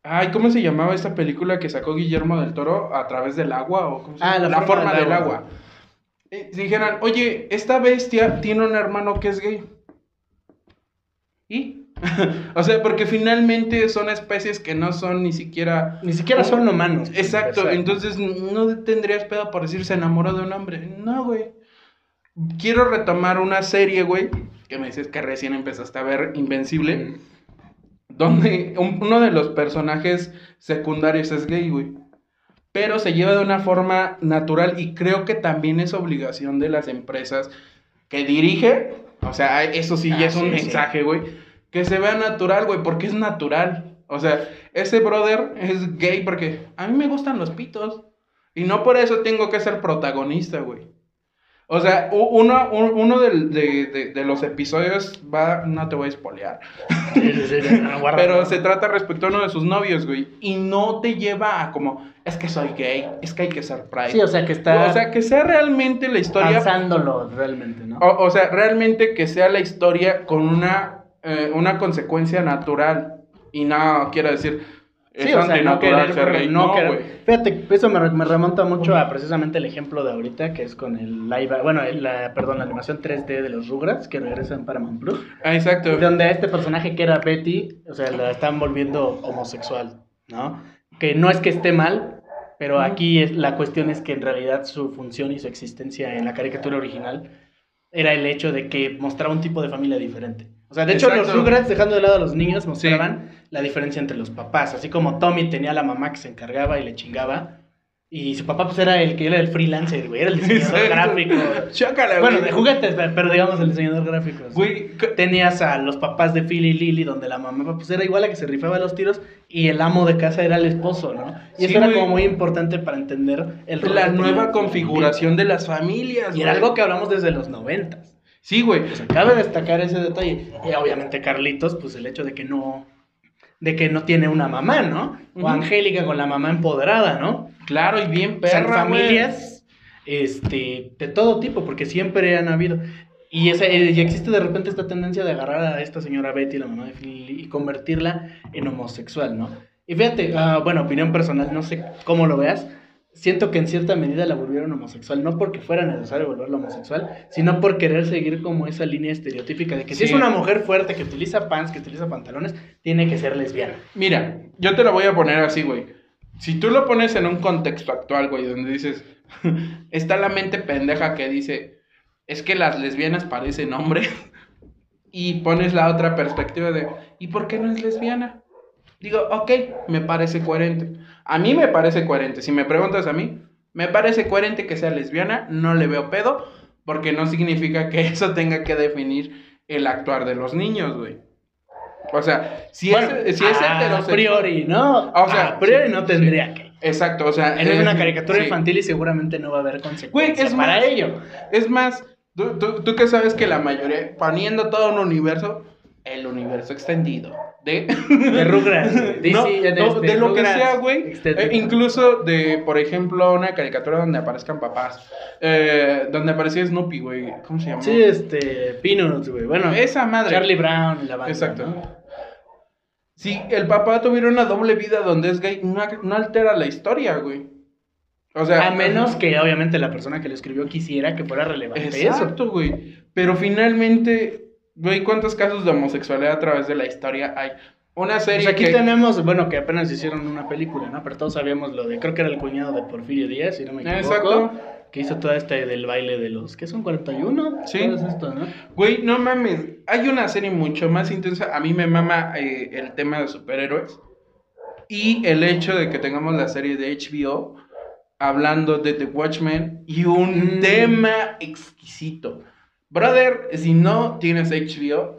ay, ¿cómo se llamaba esta película que sacó Guillermo del Toro a través del agua? O cómo se Ah, llama? La forma del del agua. agua. Eh, si dijeran, oye, esta bestia tiene un hermano que es gay. ¿Y? o sea, porque finalmente son especies que no son ni siquiera... Ni siquiera son humanos. Exacto, entonces no tendrías pedo por decir se enamoró de un hombre. No, güey. Quiero retomar una serie, güey, que me dices que recién empezaste a ver Invencible, donde un- uno de los personajes secundarios es gay, güey. Pero se lleva de una forma natural y creo que también es obligación de las empresas que dirige, o sea, eso sí ya Ah, es un sí, mensaje, güey, que se vea natural, güey, porque es natural. O sea, ese brother es gay porque a mí me gustan los pitos y no por eso tengo que ser protagonista, güey. O sea, uno, un- uno de, de- de los episodios va, no te voy a espolear, pero se trata respecto a uno de sus novios, güey, y no te lleva a como, es que soy gay, es que hay que ser pride. Sí, o sea, que está O sea, que sea realmente la historia avanzándolo realmente, ¿no? o, o sea, realmente que sea la historia con una, eh, una consecuencia natural. Y no quiero decir, es Sí, o sea, no querer, ser no No, querer-. Fíjate, eso me, me remonta mucho a precisamente el ejemplo de ahorita, que es con el live, bueno, la, perdón, la animación 3D de los Rugrats, que regresa en Paramount Plus, Ah, exacto. donde a este personaje que era Betty, o sea, la están volviendo homosexual, ¿no? Que no es que esté mal, pero aquí es, la cuestión es que en realidad su función y su existencia en la caricatura original era el hecho de que mostraba un tipo de familia diferente. O sea, de hecho, los Exacto. Rugrats, dejando de lado a los niños, mostraban la diferencia entre los papás. Así como Tommy tenía a la mamá que se encargaba y le chingaba. Y su papá, pues era el que era el freelancer, güey. Era el diseñador Exacto. gráfico. Chócala, Bueno, güey. de juguetes, pero digamos el diseñador gráfico. sí. Güey, Tenías a los papás de Phil y Lily, donde la mamá pues era igual a que se rifaba los tiros y el amo de casa era el esposo, ¿no? Y Sí, eso era güey. como muy importante para entender el la nueva configuración de las familias. familia. Y era güey. algo que hablamos desde los noventas. Sí, güey. Pues cabe destacar ese detalle. Y obviamente Carlitos, pues el hecho de que no de que no tiene una mamá, ¿no? O. Angélica con la mamá empoderada, ¿no? Claro, y bien O sea, perra, familias este, de todo tipo, porque siempre han habido. Y, esa, eh, y existe de repente esta tendencia de agarrar a esta señora Betty, la mamá de Phil, y convertirla en homosexual, ¿no? Y fíjate, ah, bueno, opinión personal, no sé cómo lo veas. Siento que en cierta medida la volvieron homosexual, no porque fuera necesario volverla homosexual, sino por querer seguir como esa línea estereotípica de que si Sí. es una mujer fuerte que utiliza pants, que utiliza pantalones, tiene que ser lesbiana. Mira, yo te lo voy a poner así, güey. Si tú lo pones en un contexto actual, güey, donde dices, está la mente pendeja que dice, es que las lesbianas parecen hombres, y pones la otra perspectiva de, ¿y por qué no es lesbiana? Digo, ok, me parece coherente. A mí me parece coherente. Si me preguntas a mí, me parece coherente que sea lesbiana, no le veo pedo, porque no significa que eso tenga que definir el actuar de los niños, güey. O sea, si Bueno, es, si es a heterosexual- priori, ¿no? O sea, a priori sí, no sí. tendría que. Exacto, o sea. Es eh, una caricatura sí. infantil y seguramente no va a haber consecuencias Güey, es para más- ello. Es más, tú, tú, tú que sabes que la mayoría, poniendo todo un universo, el universo extendido de. De Rugrats. No, DC, no, este, de lo que sea, güey. Eh, incluso de, por ejemplo, una caricatura donde aparezcan papás. eh, donde aparecía Snoopy, güey. ¿Cómo se llama? Sí, este. Peanuts, güey. Bueno, Esa madre. Charlie Brown y la banda. Exacto. ¿no? Si el papá tuviera una doble vida donde es gay, no, no altera la historia, güey. O sea. A menos que, obviamente, la persona que lo escribió quisiera que fuera relevante eso. Exacto, güey. Pero finalmente, güey, ¿cuántos casos de homosexualidad a través de la historia hay? Una serie Pues aquí que... tenemos, bueno, que apenas hicieron una película, ¿no? Pero todos sabíamos lo de, creo que era el cuñado de Porfirio Díaz, si no me equivoco. Exacto. Que hizo toda esta del baile de los, ¿qué son? 41. Sí. Todo es esto, ¿no? Güey, no mames. Hay una serie mucho más intensa. A mí me mama eh, el tema de superhéroes. Y el hecho de que tengamos la serie de HBO hablando de The Watchmen y un Mm. tema exquisito. Brother, si no tienes HBO,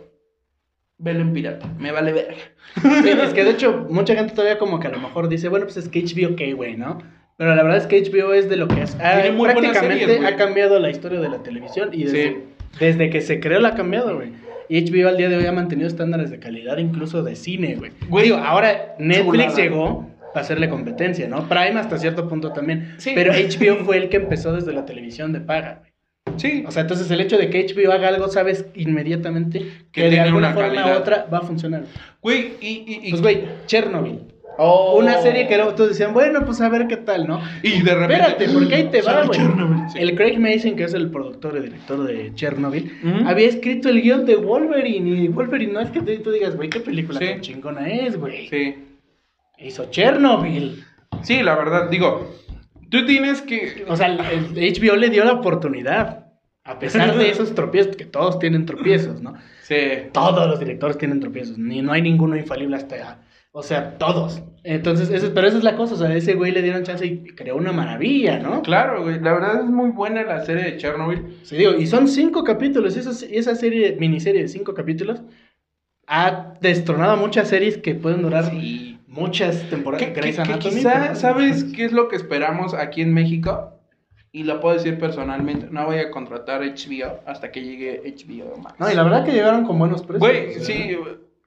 velo en pirata. Me vale verga. Sí, es que de hecho, mucha gente todavía como que a lo mejor dice, bueno, pues es que HBO, ¿qué, güey, no? Pero la verdad es que HBO es de lo que es. buenas prácticamente series, ha cambiado la historia de la televisión y desde, Sí. desde que se creó la ha cambiado, güey. Y HBO al día de hoy ha mantenido estándares de calidad incluso de cine, güey. Güey, Digo, ahora Netflix chulada. llegó a hacerle competencia, ¿no? Prime hasta cierto punto también. Sí. Pero HBO fue el que empezó desde la televisión de paga. Sí. O sea, entonces el hecho de que HBO haga algo, sabes inmediatamente que, de tiene alguna una forma calidad. u otra va a funcionar. Güey, y... y, y- Pues, güey, Chernobyl. Oh. Una serie que luego todos decían, bueno, pues a ver qué tal, ¿no? Y de repente... Espérate, porque ahí te va, güey. Sí. El Craig Mason, que es el productor y director de Chernobyl, había escrito el guion de Wolverine. Y Wolverine no es que tú, digas, güey, qué película Sí. tan chingona es, güey. Sí. Hizo Chernobyl. Sí, la verdad, digo, tú tienes que... O sea, el HBO le dio la oportunidad. A pesar de esos tropiezos, que todos tienen tropiezos, ¿no? Sí. Todos los directores tienen tropiezos, ni no hay ninguno infalible hasta, o sea, todos. Entonces, eso, pero esa es la cosa, o sea, ese güey le dieron chance y creó una maravilla, ¿no? Claro, güey. La verdad es muy buena la serie de Chernobyl. Sí, digo, y son cinco capítulos, esa, esa serie, miniserie de cinco capítulos, ha destronado muchas series que pueden durar Sí. muchas temporadas. Que, que- Grey's que Anatomy, quizá, pero- ¿sabes qué es lo que esperamos aquí en México? Y lo puedo decir personalmente, no voy a contratar HBO hasta que llegue HBO Max. No, y la verdad que llegaron con buenos precios. Güey, o sea, sí,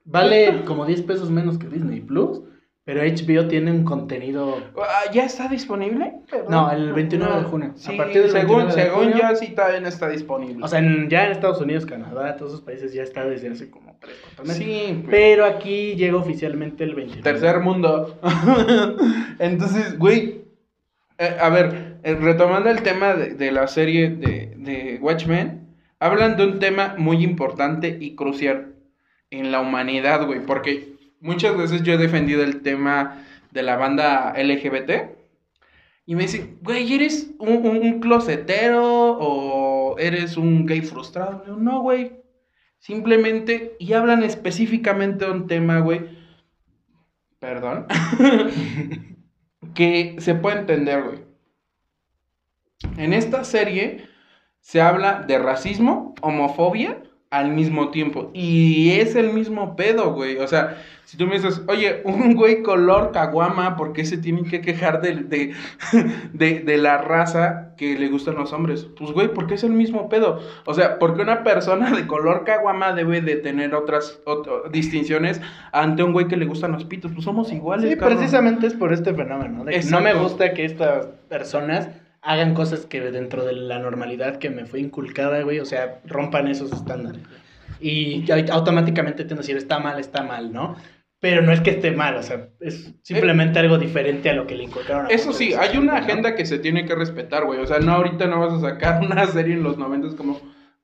Vale como 10 pesos menos que Disney Plus, pero HBO tiene un contenido... ah, ¿ya está disponible? No, el 29 de junio. Sí, A partir del según, 29 de según junio. yo, sí no está disponible. O sea, en- ya en Estados Unidos, Canadá, todos esos países ya está desde hace como 3, 4 meses. sí. Pero aquí llega oficialmente el 29. Tercer mundo. Entonces, güey. eh, a ver, retomando el tema de, de la serie de, de Watchmen, hablan de un tema muy importante y crucial en la humanidad, güey. Porque muchas veces yo he defendido el tema de la banda LGBT. Y me dicen, güey, ¿eres un, closetero o eres un gay frustrado? No, güey. Simplemente, y hablan específicamente de un tema, güey. Perdón. que se puede entender, güey. En esta serie se habla de racismo, homofobia al mismo tiempo. Y es el mismo pedo, güey. O sea, si tú me dices, oye, un güey color caguama, ¿por qué se tienen que quejar de, de, de la raza que le gustan los hombres? Pues, güey, porque es el mismo pedo. O sea, porque una persona de color caguama debe de tener otras ot- distinciones ante un güey que le gustan los pitos. Pues somos iguales, Sí, cabrón. precisamente es por este fenómeno. De que no me gusta que estas personas hagan cosas que dentro de la normalidad que me fue inculcada, güey, o sea, rompan esos estándares. Y ya automáticamente te van a decir, está mal, está mal, ¿no? Pero no es que esté mal, o sea, es simplemente algo diferente a lo que le inculcaron. a Eso sí, hay una ¿no? agenda que se tiene que respetar, güey. O sea, no ahorita no vas a sacar una serie en los 90 como,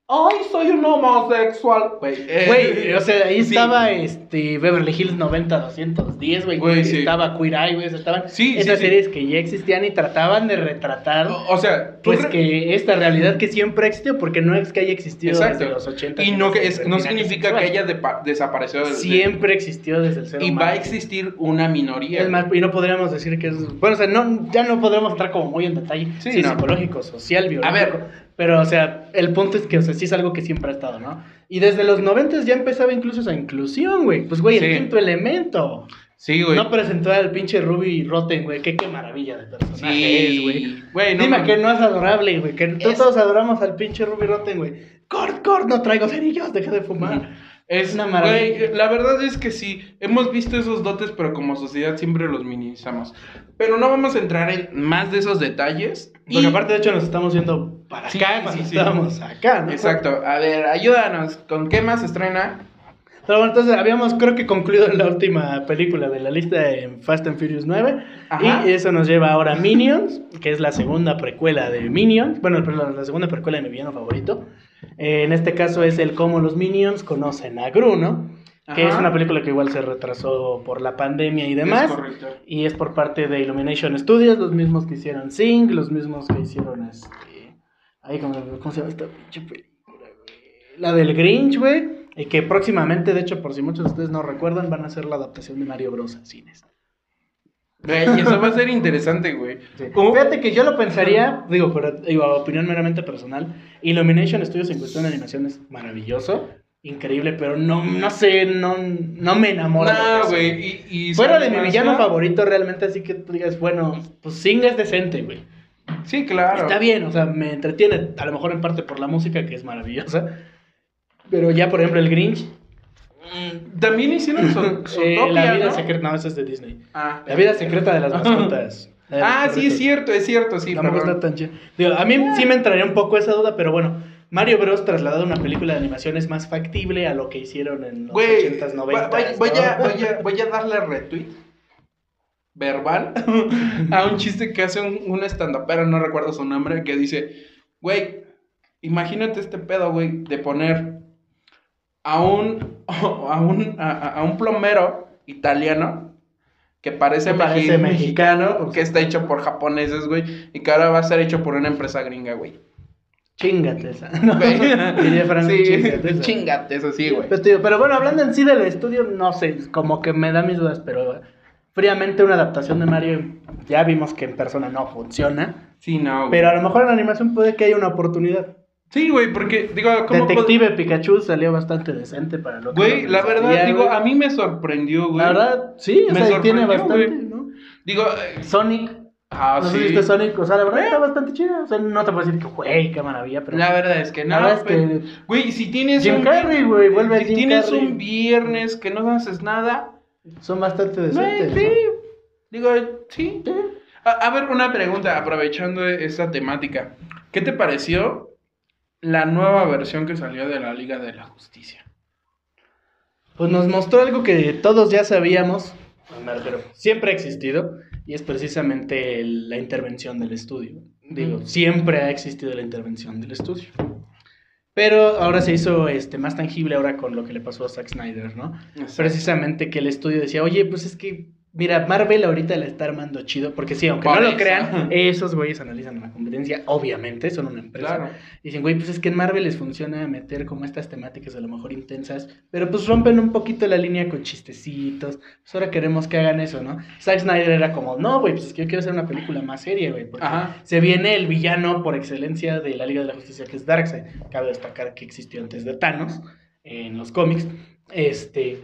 ¡ay, soy un homosexual! Güey, eh, Güey, o sea, ahí sí. estaba este Beverly Hills 90-210, güey. Güey, sí. Estaba Queer Eye, güey. Estaban Sí, esas series que ya existían y trataban de retratar, O, o sea, pues, re- que esta realidad que siempre existió, porque no es que haya existido Exacto. desde los 80. Y no, que es, no significa que haya depa- desaparecido del... Siempre existió desde el ser Y humano. va a existir una minoría. Es más, y no podríamos decir que es. Bueno, o sea, no, ya no podremos entrar como muy en detalle. Sí, Sí, no. psicológico, social, biológico. A ver. Pero, o sea, el punto es que, o sea, sí es algo que siempre ha estado, ¿no? Y desde los 90 ya empezaba incluso esa inclusión, güey. Pues, güey, Sí. el quinto elemento. Sí, güey. No presentó al pinche Ruby Rotten, güey. Qué, qué maravilla de personaje sí, es, güey. güey. no Dime que no es adorable, güey. Que Es- todos adoramos al pinche Ruby Rotten, güey. Cort, cort, no traigo cerillos, deja de fumar. Es Una maravilla. la verdad es que sí, hemos visto esos dotes, pero como sociedad siempre los minimizamos. Pero no vamos a entrar en más de esos detalles. Porque Y- aparte, de hecho, nos estamos yendo para Sí, acá sí, sí. estábamos acá, ¿no? Exacto. A ver, ayúdanos. ¿Con qué más se estrena? Pero bueno, entonces habíamos creo que concluido la última película de la lista en Fast and Furious 9. Ajá. Y eso nos lleva ahora a Minions, que es la segunda precuela de Minions. Bueno, perdón, la segunda precuela de mi villano favorito. Eh, en este caso es el cómo los Minions conocen a Gru, ¿no? Que Ajá. es una película que igual se retrasó por la pandemia y demás. Es correcto. Y es por parte de Illumination Studios, los mismos que hicieron Sing, los mismos que hicieron este. Ahí, ¿cómo, cómo se llama esta pinche película, güey? La del Grinch, güey. Y que próximamente, de hecho, por si muchos de ustedes no recuerdan, van a hacer la adaptación de Mario Bros. a cines. Güey, y eso va a ser interesante, güey. ¿Cómo? Fíjate que yo lo pensaría, digo, pero digo, opinión meramente personal. Illumination Studios en cuestión de animación es maravilloso, increíble, pero no, no sé, no, no me enamora. No, güey. Y, y su Fuera de mi villano favorito, realmente, así que tú digas, bueno, pues Sing es decente, güey. Sí, claro. Está bien, o sea, me entretiene, a lo mejor en parte por la música, que es maravillosa. Pero ya, por ejemplo, el Grinch, Mm, También hicieron su, su eh, Zootopia, La vida ¿no? secreta, no, esa es de Disney. Ah, La vida secreta de las mascotas. De ah sí, es cierto, es cierto, sí. Tampoco está tan chido. Digo, a mí sí me entraría un poco esa duda, pero bueno, Mario Bros. trasladado a una película de animación es más factible a lo que hicieron en los Güey, 80s, voy, 90s. voy- voy ¿no? a, voy, a, voy a darle retweet verbal a un chiste que hace un, un stand-upero, no recuerdo su nombre, que dice, güey, imagínate este pedo, güey, de poner a un, a un, a, a un plomero italiano que parece, Que parece mexi- mexicano, que está hecho por japoneses, güey, y que ahora va a ser hecho por una empresa gringa, güey. Chingate esa. Frank, sí, chingate esa. chingate, eso sí, güey. Pero, tío, pero bueno, hablando en sí del estudio, no sé, como que me da mis dudas, pero fríamente una adaptación de Mario ya vimos que en persona no funciona, Sí, no, güey. pero a lo mejor en animación puede que haya una oportunidad. Sí, güey, porque, digo, ¿cómo pod- Detective Pikachu salió bastante decente para lo que Güey, la verdad, digo, güey. a mí me sorprendió, güey. La verdad, sí, o Me sea, tiene bastante, güey. ¿no? Digo, eh, Sonic, ah, no sé sí. si viste Sonic, o sea, la verdad está bastante chida, o sea, no te puedo decir que, güey, qué maravilla, pero... La verdad es que no. La verdad es pero- que- Güey, si tienes Jim un... Carrey, güey, vuelve a si Jim tienes Carrey. un viernes que no haces nada... Son bastante güey, decentes, sí. ¿no? Digo, sí. Sí. A, a ver, una pregunta, aprovechando esta temática. ¿Qué te pareció la nueva versión que salió de la Liga de la Justicia? Pues nos mostró algo que todos ya sabíamos, refiero, siempre ha existido, y es precisamente la intervención del estudio. Digo, siempre ha existido la intervención del estudio. Pero ahora se hizo este, más tangible ahora con lo que le pasó a Zack Snyder, ¿no? Precisamente que el estudio decía, oye, pues es que, mira, Marvel ahorita le está armando chido, porque sí, aunque Por no lo crean, esos güeyes analizan la competencia, obviamente, son una empresa. Claro. Dicen, güey, pues es que en Marvel les funciona meter como estas temáticas a lo mejor intensas, pero pues rompen un poquito la línea con chistecitos. Pues ahora queremos que hagan eso, ¿no? Zack Snyder era como, no, güey, pues es que yo quiero hacer una película más seria, güey. Porque Ajá. se viene el villano por excelencia de la Liga de la Justicia, que es Darkseid. Cabe destacar que existió antes de Thanos en los cómics. Este.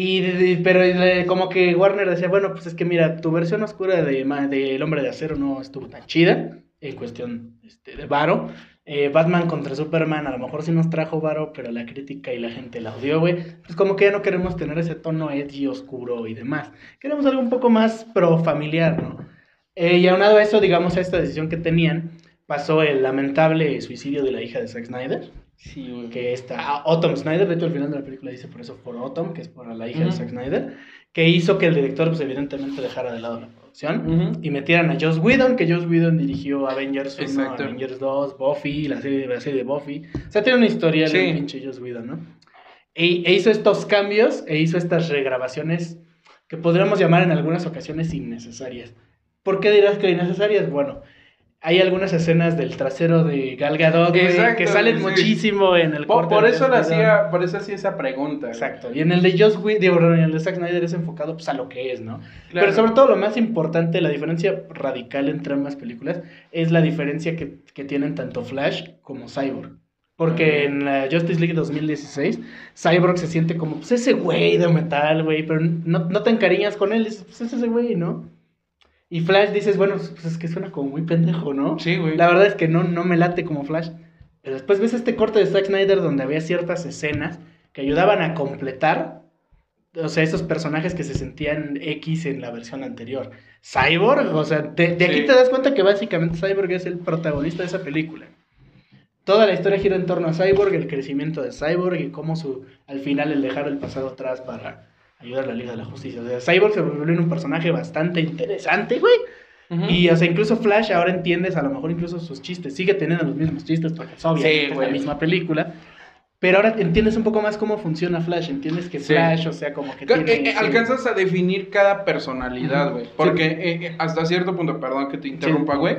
Y, pero como que Warner decía, bueno, pues es que mira, tu versión oscura de, de El Hombre de Acero no estuvo tan chida en cuestión este, de Varo. Eh, Batman contra Superman a lo mejor sí nos trajo Varo, pero la crítica y la gente la odió, güey. Pues como que ya no queremos tener ese tono edgy, oscuro y demás. Queremos algo un poco más pro familiar, ¿no? Eh, y aunado a eso, digamos, a esta decisión que tenían, pasó el lamentable suicidio de la hija de Zack Snyder, Sí, güey. que está ah, Autumn Snyder, de hecho al final de la película dice por eso por Autumn, que es por la hija de Ujú. Zack Snyder, que hizo que el director pues evidentemente dejara de lado la producción Ujú. y metieran a Joss Whedon, que Joss Whedon dirigió Avengers 1, Exacto. Avengers 2, Buffy, la serie, la serie de Buffy. O sea, tiene una historia Sí. el pinche Joss Whedon, ¿no? E, e hizo estos cambios e hizo estas regrabaciones que podríamos llamar en algunas ocasiones innecesarias. ¿Por qué dirás que innecesarias? Bueno, hay algunas escenas del trasero de Gal Gadot Exacto, que salen sí. muchísimo en el Por, corte por eso le hacía, por eso hacía esa pregunta. Exacto. Y en el de Joss Whedon, en el de Zack Snyder es enfocado pues, a lo que es, ¿no? Claro. Pero sobre todo lo más importante, la diferencia radical entre ambas películas es la diferencia que, que tienen tanto Flash como Cyborg. Porque en la Justice League 2016, Cyborg se siente como, pues ese güey de metal, güey, pero no, no te encariñas con él, dices, pues es ese güey, ¿no? Y Flash dices, bueno, pues es que suena como muy pendejo, ¿no? Sí, güey. La verdad es que no, no me late como Flash. Pero después ves este corte de Zack Snyder donde había ciertas escenas que ayudaban a completar, o sea, esos personajes que se sentían X en la versión anterior. Cyborg, o sea, de, de aquí Sí. te das cuenta que básicamente Cyborg es el protagonista de esa película. Toda la historia gira en torno a Cyborg, el crecimiento de Cyborg y cómo su, al final el dejar el pasado atrás para ayudar a la Liga de la Justicia. O sea, Cyborg se volvió en un personaje bastante interesante, güey. Y, o sea, incluso Flash ahora entiendes a lo mejor incluso sus chistes. Sigue teniendo los mismos chistes porque es obviamente Sí, es la misma película. Pero ahora entiendes un poco más cómo funciona Flash. Entiendes que Sí. Flash, o sea, como que tiene... eh, eh, sí. alcanzas a definir cada personalidad, güey. Porque eh, hasta cierto punto, perdón que te interrumpa, güey.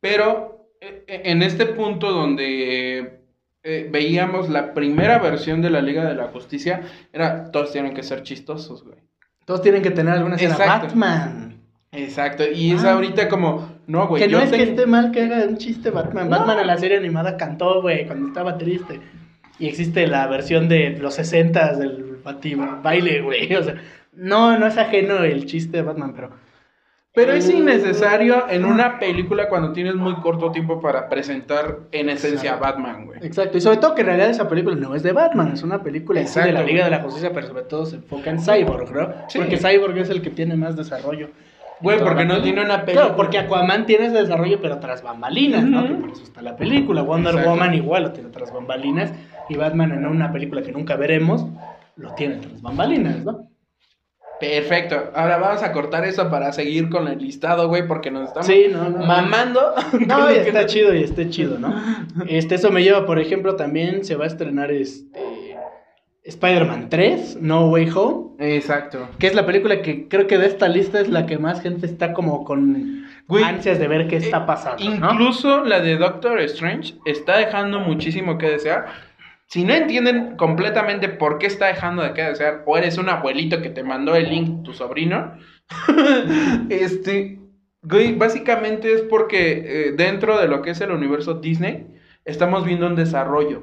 Pero en este punto donde eh, veíamos la primera versión de la Liga de la Justicia, era todos tienen que ser chistosos, güey. Todos tienen que tener alguna escena. Exacto. Batman. Exacto. Y es Ah. ahorita como, no, güey. que no es que esté mal que haga un chiste Batman. No. Batman en la serie animada cantó, güey, cuando estaba triste. Y existe la versión de los 60 del baile, güey. O sea, no, no es ajeno el chiste de Batman, pero... Pero es innecesario en una película cuando tienes muy corto tiempo para presentar en esencia a. Batman, güey. Exacto, y sobre todo que en realidad esa película no es de Batman, es una película sí de la Liga de la Justicia, pero sobre todo se enfoca en Cyborg, ¿no? Sí. Porque Cyborg es el que tiene más desarrollo. Güey, porque no tiene una película. Claro, porque Aquaman tiene ese desarrollo, pero tras bambalinas, ¿no? Que por eso está la película. Wonder Exacto. Woman igual lo tiene tras bambalinas. Y Batman en una película que nunca veremos, lo tiene tras bambalinas, ¿no? Perfecto. Ahora vamos a cortar eso para seguir con el listado, güey, porque nos estamos Sí, no, no. mamando. No, y está chido y está chido, ¿no? Este, eso me lleva, por ejemplo, también se va a estrenar este Spider-Man 3, No Way Home, Exacto. que es la película que creo que de esta lista es la que más gente está como con, Güey, ansias de ver qué está Eh, pasando, ¿no? Incluso la de Doctor Strange está dejando muchísimo que desear. Si no entienden completamente por qué está dejando de que desear, o eres un abuelito que te mandó el link, tu sobrino, este, güey, básicamente es porque eh, dentro de lo que es el universo Disney, estamos viendo un desarrollo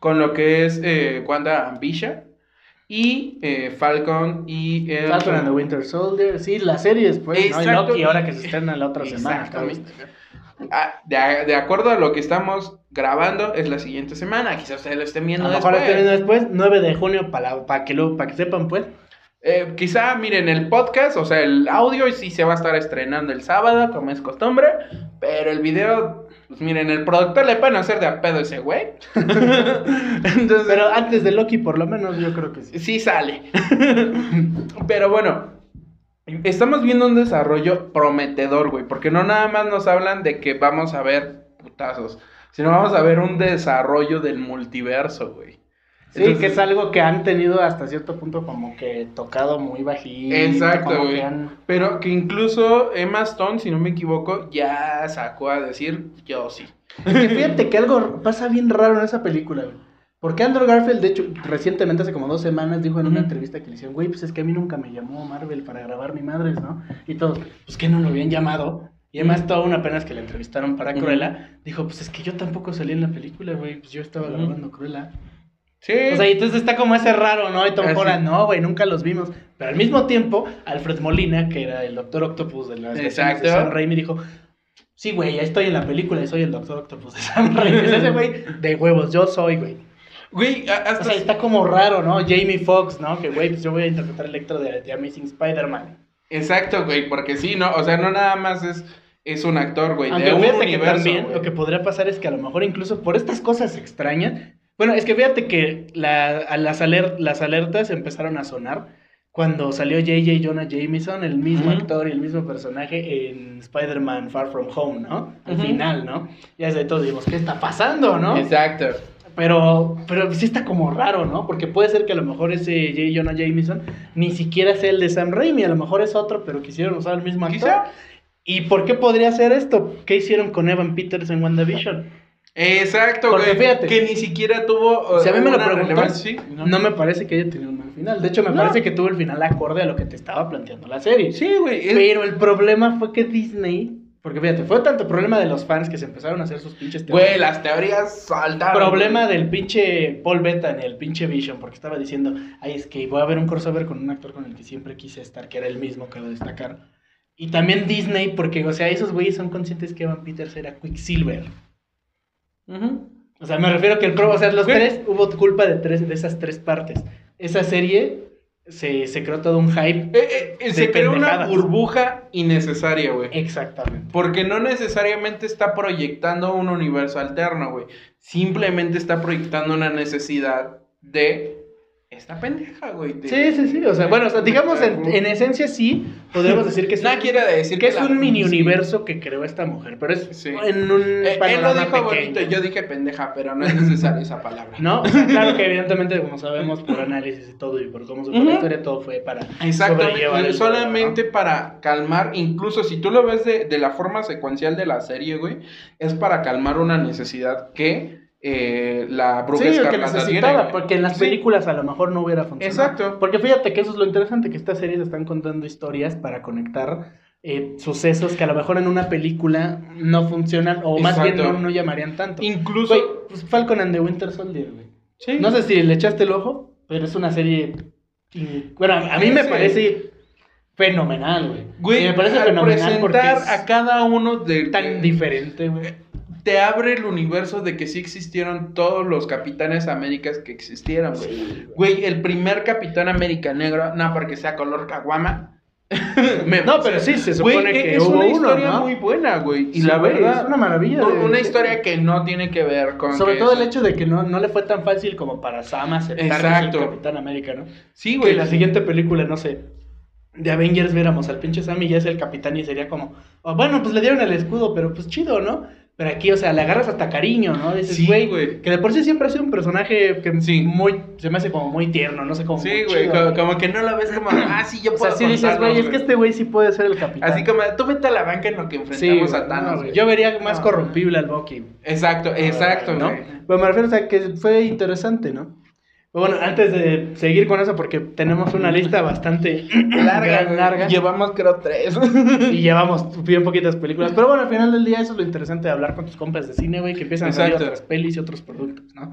con lo que es eh, Wanda Ambition y eh, Falcon y el- Falcon and the Winter Soldier, sí, las series, pues, ¿no? Y Exacto. Loki ahora que se estrena la otra semana. Exactamente. Ah, de, de acuerdo a lo que estamos grabando, es la siguiente semana. Quizás ustedes lo estén A viendo mejor después. este viene después, 9 de junio, para que, lo, para que sepan, pues. Eh, quizá, miren, el podcast, o sea, el audio sí se va a estar estrenando el sábado, como es costumbre. Pero el video, pues miren, el productor le pueden hacer de a pedo ese güey. Entonces, Pero antes de Loki, por lo menos, yo creo que sí. sí sale. Pero bueno, estamos viendo un desarrollo prometedor, güey, porque no nada más nos hablan de que vamos a ver putazos, sino vamos a ver un desarrollo del multiverso, güey. Sí, Entonces- que es algo que han tenido hasta cierto punto como que tocado muy bajito. Exacto, güey. que han- Pero que incluso Emma Stone, si no me equivoco, ya sacó a decir yo sí. Es que fíjate que algo pasa bien raro en esa película, güey. Porque Andrew Garfield, de hecho, recientemente, hace como dos semanas, dijo en una entrevista que le hicieron, güey, pues es que a mí nunca me llamó Marvel para grabar mi madres, ¿no? Y todos, pues que no lo habían llamado. Y además, Ujú. Stone, apenas que le entrevistaron para Ujú. Cruella, dijo, pues es que yo tampoco salí en la película, güey, pues yo estaba grabando Cruella. Sí. O sea, y entonces está como ese raro, ¿no? Y Tom Ah, sí. Holland, no, güey, nunca los vimos. Pero al mismo tiempo, Alfred Molina, que era el Doctor Octopus de versiones Exacto. de Sam Raimi, dijo, sí, güey, ya estoy en la película y soy el Doctor Octopus de Sam Raimi. Sea, ese güey, de huevos, yo soy, güey. Güey, a- O hasta... sea, está como raro, ¿no? Jamie Foxx, ¿no? Que, güey, pues yo voy a interpretar el Electro de The Amazing Spider-Man. Exacto, güey, porque sí, ¿no? O sea, no nada más es, es un actor, güey, Aunque de un fíjate que universo, también lo que podría pasar es que a lo mejor incluso por estas cosas extrañas. Bueno, es que fíjate que la- a las, aler- las alertas empezaron a sonar cuando salió J.J. Jonah Jameson, el mismo actor y el mismo personaje en Spider-Man Far From Home, ¿no? Al final, ¿no? Ya desde todos dijimos, ¿qué está pasando, no? Exacto. Pero, pero sí está como raro, ¿no? Porque puede ser que a lo mejor ese J. Jonah Jameson ni siquiera sea el de Sam Raimi, a lo mejor es otro, pero quisieron usar el mismo actor. Quizá. ¿Y por qué podría ser esto? ¿Qué hicieron con Evan Peters en WandaVision? Exacto, Porque güey. fíjate. que ni siquiera tuvo. Si a mí me lo preguntas, sí, no. me parece que haya tenido un mal final. De hecho, me No. parece que tuvo el final acorde a lo que te estaba planteando la serie. Sí, güey. es- Pero el problema fue que Disney... Porque fíjate, fue tanto problema de los fans que se empezaron a hacer sus pinches teorías. Güey, las teorías saltaron. Problema güey. del pinche Paul Bettany, el pinche Vision, porque estaba diciendo, ay, es que voy a ver un crossover con un actor con el que siempre quise estar, que era el mismo, que lo destacar. Y también Disney, porque, o sea, esos güeyes son conscientes que Evan Peters era Quicksilver. O sea, me refiero que el pro, o sea, los tres, hubo culpa de tres, de esas tres partes. Esa serie se, se creó todo un hype. Eh, eh, eh, se creó una burbuja innecesaria, güey. Exactamente. Porque no necesariamente está proyectando un universo alterno, güey. Simplemente está proyectando una necesidad de esta pendeja, güey. Sí, sí, sí. O sea, bueno, o sea, digamos, en, en esencia sí, podríamos decir que es No un- quiere decir que es la- un mini sí. universo que creó esta mujer, pero es Sí. en un Eh, él lo dijo bonito, yo dije pendeja, pero no es necesaria esa palabra. ¿No? O sea, claro que evidentemente, como sabemos por análisis y todo y por cómo se fue la historia, todo fue para el solamente para calmar, incluso si tú lo ves de, de la forma secuencial de la serie, güey, es para calmar una necesidad que eh, la bruja Sí, que necesitaba, tiene, porque en las Sí. películas a lo mejor no hubiera funcionado. Exacto. Porque fíjate que eso es lo interesante, que estas series están contando historias para conectar eh, sucesos que a lo mejor en una película no funcionan o más bien no, no llamarían tanto. Incluso... Pues Falcon and the Winter Soldier, güey. Sí. No sé si le echaste el ojo, pero es una serie. in- Bueno, a a mí me Sí. parece fenomenal, güey. Güey, Y me parece al fenomenal porque presentar es a cada uno de... tan diferente, güey. Te abre el universo de que sí existieron todos los Capitanes Américas que existieron, güey. Güey, el primer Capitán América negro, no porque sea color caguama. me- No, pero sí, se supone Güey, que es hubo una uno, historia ¿no? muy buena, güey. Y Sí, la güey, verdad, es una maravilla de- Una historia que no tiene que ver con. Sobre que todo el hecho de que no, no le fue tan fácil como para Sam aceptar el Capitán América, ¿no? Sí, güey. la siguiente película, no sé, de Avengers viéramos al pinche Sam y ya es el capitán y sería como, "Oh, bueno, pues le dieron el escudo, pero pues chido, ¿no? Pero aquí, o sea, le agarras hasta cariño, ¿no? Dices, Sí, güey, güey. que de por sí siempre ha sido un personaje que Sí. muy, se me hace como muy tierno, no sé cómo. Sí, güey, como, como que no lo ves como, ah, sí, yo O puedo sea, sí dices, güey, es que este güey sí puede ser el capitán. Así como, tú vete a la banca en lo que Sí, enfrentamos a Thanos, no. Yo vería más No. corrompible al Bucky. Exacto, exacto, ¿no? Pero me refiero, o sea, que fue interesante, ¿no? Bueno, antes de seguir con eso, porque tenemos una lista bastante Larga, gran- larga. Llevamos, creo, tres. Y llevamos bien poquitas películas. Pero bueno, al final del día eso es lo interesante de hablar con tus compas de cine, güey, que empiezan a salir otras pelis y otros productos, ¿no?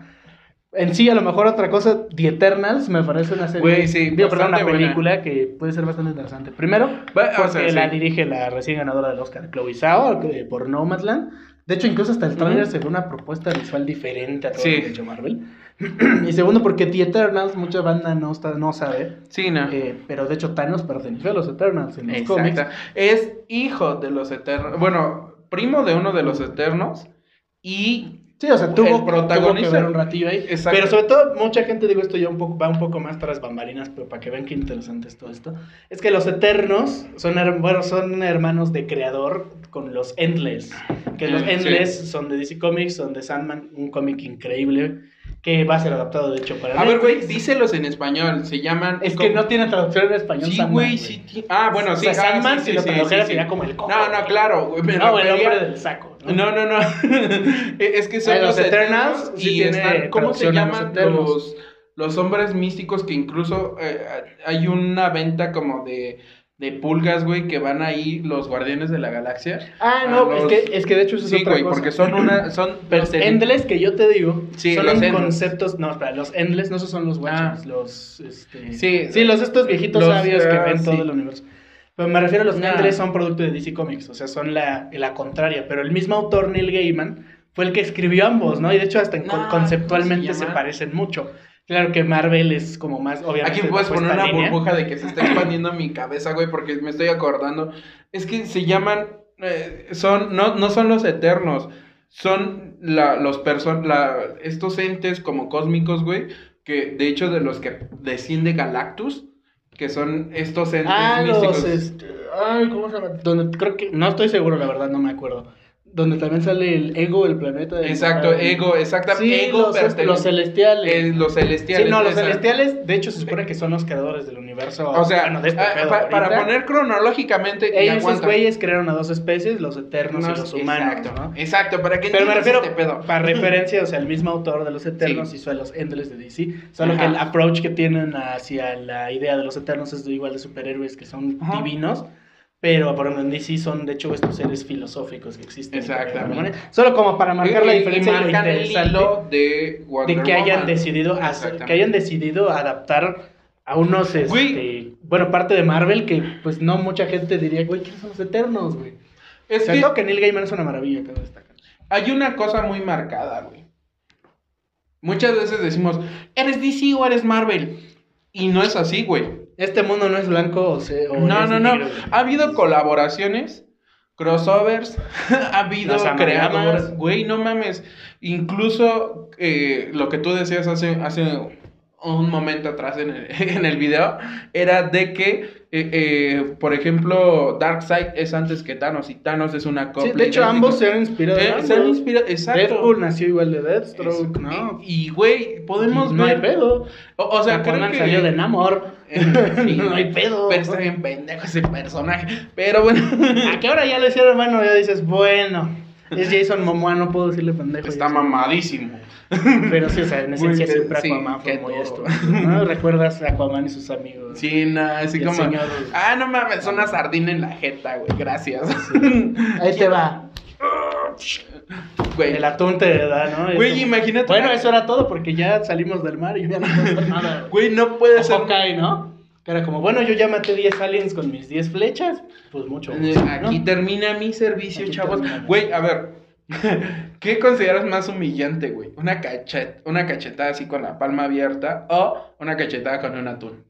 En sí, a lo mejor otra cosa, The Eternals me parece una serie. Güey, sí, digo, perdón, una buena. película que puede ser bastante interesante. Primero, Va- o porque sea, sí. la dirige la recién ganadora del Oscar, Chloe Zhao, que- por Nomadland. De hecho, incluso hasta el tráiler Ujú. se ve una propuesta visual diferente a todo Sí. lo que ha hecho Marvel. y segundo, porque The Eternals, mucha banda no, está, no sabe. Sí, no. eh, pero de hecho, Thanos perteneció a los Eternals en los Exacto. cómics. Es hijo de los eternos. Bueno, primo de uno de los eternos. Y Sí, o sea, tuvo, protagonista. tuvo que ver un ratillo ahí. Exacto. Pero sobre todo, mucha gente, digo esto ya un poco, va un poco más tras bambalinas, pero para que vean qué interesante es todo esto. Es que los Eternos son, bueno, son hermanos de creador con los Endless. Que los Mm, sí. Endless son de DC Comics, son de Sandman, un cómic increíble que va a ser adaptado, de hecho, para A ver, güey, díselos en español. Se llaman. Es que no tiene traducción en español. Sí, güey, sí. ti- Ah, bueno, sí. O sea, ah, Sandman, sí, si sí, lo sí, tradujeras, sí, sí. sería como el coco, No, no, claro. güey, me No, el refería- hombre del saco. ¿no? No, no, es que son los los Eternals Eternals, sí y tiene están, ¿cómo se traducción a los llaman Eternos. los, los hombres místicos que incluso eh, hay una venta como de, de pulgas, güey, que van ahí los guardianes de la galaxia? Ah, no, los- es, que, es que de hecho eso es Sí, otra güey, cosa. porque son una, son Los endless que yo te digo Sí, son los los endless. conceptos. No, espera, los endless no esos son los guachos. Los. Este, Sí. sí, los estos viejitos Los, sabios que ah, ven sí. todo el universo. Pero me refiero a los Ah. endless son producto de DC Comics, o sea, son la, la contraria. Pero el mismo autor, Neil Gaiman, fue el que escribió ambos, ¿no? Y de hecho, hasta No, conceptualmente ¿cómo se parecen mucho. Claro que Marvel es como más, obviamente. Aquí puedes poner una línea. burbuja de que se está expandiendo mi cabeza, güey, porque me estoy acordando. Es que se llaman, eh, son, no, no son los eternos, son la, los person la, estos entes como cósmicos, güey, que de hecho de los que desciende Galactus, que son estos entes Ah, místicos. los. Este, ay, ¿cómo se llama? Donde creo que. No estoy seguro, la verdad, no me acuerdo. Donde también sale el ego, el planeta. del- Exacto, ego, exactamente. Sí, ego los, celestiales. eh, los celestiales. sí, no, los esa. celestiales, de hecho, se supone que son los creadores del universo. O sea, bueno, de este ah, pedo pa- ahorita. para poner cronológicamente. Ellos, esos güeyes, crearon a dos especies, los eternos y los humanos, Exacto, ¿no? exacto, para que Pero me refiero, este pedo. para referencia, o sea, el mismo autor de los Eternos Sí. hizo a los Endless de DC, solo Ajá. que el approach que tienen hacia la idea de los Eternos es de igual de superhéroes que son Ajá. divinos, pero por ejemplo en DC son de hecho estos seres filosóficos que existen. Exactamente. Solo como para marcar la Y- diferencia y lo hilo de Wonder de que hayan decidido hacer- que hayan decidido adaptar a unos este, bueno parte de Marvel que pues no mucha gente diría güey quiénes son los eternos güey Es Sobre que que Neil Gaiman es una maravilla cabe destacar. hay una cosa muy marcada, güey. Muchas veces decimos, ¿eres DC o eres Marvel? Y no es así, güey. Este mundo no es blanco o, se, o No, no, no. negro. Ha habido colaboraciones, crossovers, ha habido creadores. Güey, no mames. Incluso eh, lo que tú decías hace, hace un momento atrás en el, en el video era de que, eh, eh, por ejemplo, Darkseid es antes que Thanos y Thanos es una Sí, copia. de hecho ambos se han inspirado Eh, se han inspirado, exacto. Deadpool nació igual de Es- Deathstroke no Y, güey, podemos Y no hay ver. pedo O, o sea, creo que. salió de Namor Sí, no hay pedo Pero está bien pendejo ese personaje. Pero bueno. a que ahora ya lo hicieron hermano ya dices bueno es Jason Momoa no puedo decirle pendejo Está mamadísimo. pero sí o sea en esencia Muy- siempre sí, Aquaman fue muy esto ¿no? recuerdas a Aquaman y sus amigos Sí, no, así como. señor- Ah, no mames, una sardina en la jeta, güey. Gracias. ahí te va Güey. el atún te da no Güey, imagínate. bueno eso era todo porque ya salimos del mar y ya no nada Güey, no puede O ser. Hawkeye, ¿no? Era como, bueno, yo ya maté 10 aliens con mis 10 flechas, pues mucho Eh, gusto, ¿no? Aquí termina mi servicio, Aquí chavos. termina. Güey, a ver. ¿Qué consideras más humillante, güey? ¿Una, cachet una cachetada así con la palma abierta o una cachetada con un atún?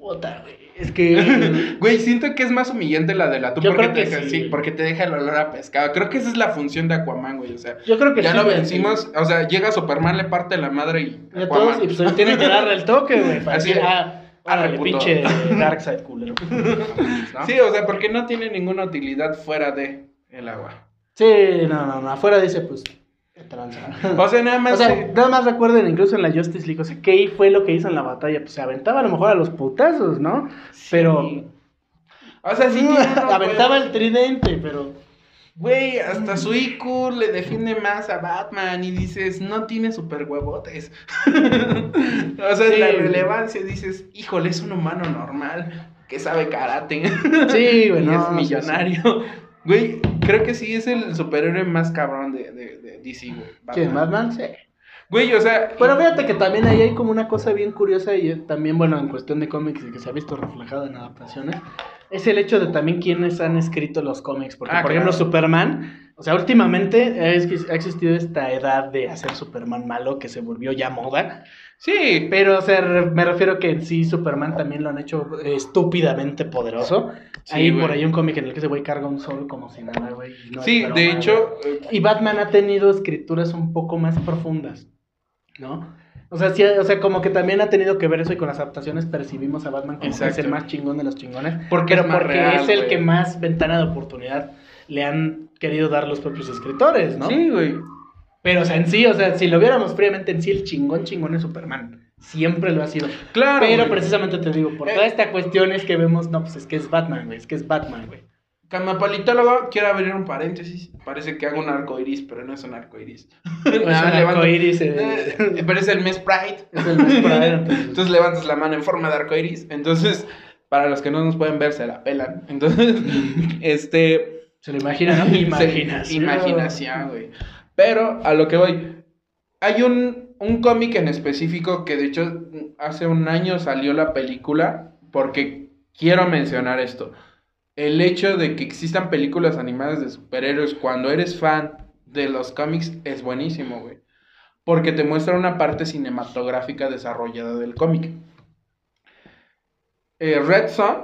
Puta, güey. Es que. Güey, siento que es más humillante la del atún Yo porque, creo te que deja, sí. sí, porque te deja el olor a pescado. Creo que esa es la función de Aquaman, güey. O sea, yo creo que ya sí, lo güey. vencimos. O sea, llega Superman, le parte la madre y. Y a Aquaman. todos, y pues tienen que darle el toque, güey. Para Así que, de, ah, árale, puto. pinche Darkseid culero. ¿no? Sí, o sea, porque no tiene ninguna utilidad fuera de el agua. Sí, no, no, no. Afuera dice, pues. O sea, nada más. O sea, se- nada más recuerden, incluso en la Justice League, o sea, ¿qué fue lo que hizo en la batalla? Pues se aventaba a lo mejor a los putazos, ¿no? Pero. Sí. O sea, sí tiene unos aventaba el tridente, pero. Güey, hasta su IQ le define más a Batman y dices, no tiene super huevotes. o sea, Sí. la relevancia dices, híjole, es un humano normal que sabe karate. Sí, güey, y no, es millonario. Güey, creo que sí es el superhéroe más cabrón de, de, de DC, güey. ¿Quién? ¿Batman? Sí. Güey, o sea. Pero fíjate que también ahí hay como una cosa bien curiosa y también, bueno, en cuestión de cómics y que se ha visto reflejado en adaptaciones, es el hecho de también quiénes han escrito los cómics. Porque, Ah, por claro. ejemplo, Superman, o sea, últimamente ha existido esta edad de hacer Superman malo que se volvió ya moda. Sí, Pero, o sea, me refiero que en sí Superman también lo han hecho eh, estúpidamente poderoso. Sí, hay por ahí un cómic en el que ese güey carga un sol como si nada, güey. no sí, broma, de hecho. eh, Y Batman ha tenido escrituras un poco más profundas, ¿no? O sea, sí, o sea, como que también ha tenido que ver eso y con las adaptaciones percibimos a Batman como que es el más chingón de los chingones. Porque pero es porque real, es el güey. que más ventana de oportunidad le han querido dar los propios escritores, ¿no? Sí, güey. Pero, o sea, en sí, o sea, si lo viéramos fríamente en sí, el chingón chingón es Superman. Siempre lo ha sido. Claro. Pero güey. precisamente te digo, por Eh. toda esta cuestión es que vemos, no, pues es que es Batman, güey, es que es Batman, güey. Camapalitólogo, quiero abrir un paréntesis. Parece que hago un arco iris, pero no es un arco iris. Es un arcoíris, eh. Eh, pero es el mes Pride. Es el mes Pride, entonces. Entonces levantas la mano en forma de arco iris. Entonces, para los que no nos pueden ver, se la pelan. Entonces, este. Se lo imagina, ¿no? Imaginación. Imaginación, güey. Pero a lo que voy. Hay un, un cómic en específico que de hecho hace un año salió la película. Porque quiero mencionar esto. El hecho de que existan películas animadas de superhéroes cuando eres fan de los cómics es buenísimo, güey. Porque te muestra una parte cinematográfica desarrollada del cómic. Eh, Red Son,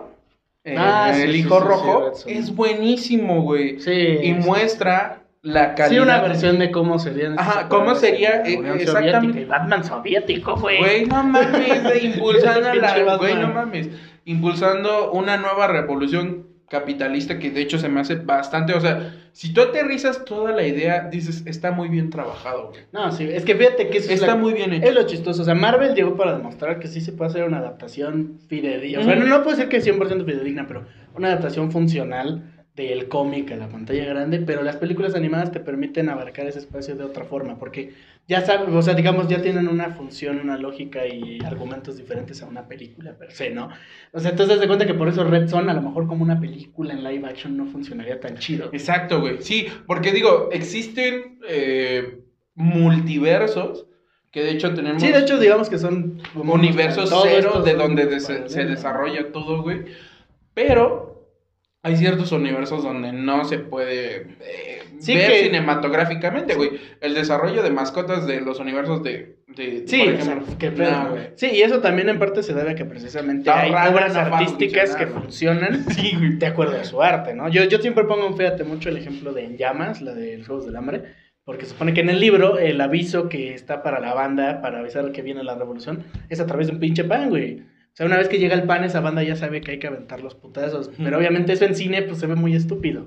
eh, Ah, el sí, hijo sí, rojo, es buenísimo, güey. Sí. Y muestra la calidad. Sí, una versión de cómo serían. Ajá, cómo sería, eh, Unión exactamente. Y Batman soviético, güey. Güey, no mames, de impulsando la. Güey, no mames. Impulsando una nueva revolución capitalista que de hecho se me hace bastante. O sea, si tú aterrizas toda la idea, dices, está muy bien trabajado, güey. No, sí, es que fíjate que eso es Está la- muy bien hecho. Es lo chistoso. O sea, Marvel llegó para demostrar que sí se puede hacer una adaptación fidedigna. O sea, no, no puedo decir que 100% fidedigna, pero una adaptación funcional del cómic a la pantalla grande. Pero las películas animadas te permiten abarcar ese espacio de otra forma. Porque ya sabes, o sea, digamos, ya tienen una función, una lógica y argumentos diferentes a una película per se, ¿no? O sea, entonces te das cuenta que por eso Red Son, a lo mejor como una película en live action, no funcionaría tan chido. Exacto, güey. Sí, porque digo, existen eh, multiversos que de hecho tenemos. Sí, de hecho, digamos que son como universo todos cero de donde des- se desarrolla todo, güey. Pero hay ciertos universos donde no se puede eh, Sí ver que- cinematográficamente, güey. El desarrollo de mascotas de los universos de, de- Sí, por o ejemplo, sea. Sí, y eso también en parte se debe a que precisamente Está hay obras artísticas que funcionan Sí, güey. de acuerdo a su arte, ¿no? Yo, yo siempre pongo, fíjate, mucho el ejemplo de En Llamas, la de los Juegos del Hambre, porque supone que en el libro el aviso que está para la banda, para avisar que viene la revolución, es a través de un pinche pan, güey. O sea, una vez que llega el pan, esa banda ya sabe que hay que aventar los putazos. Pero obviamente eso en cine, pues se ve muy estúpido.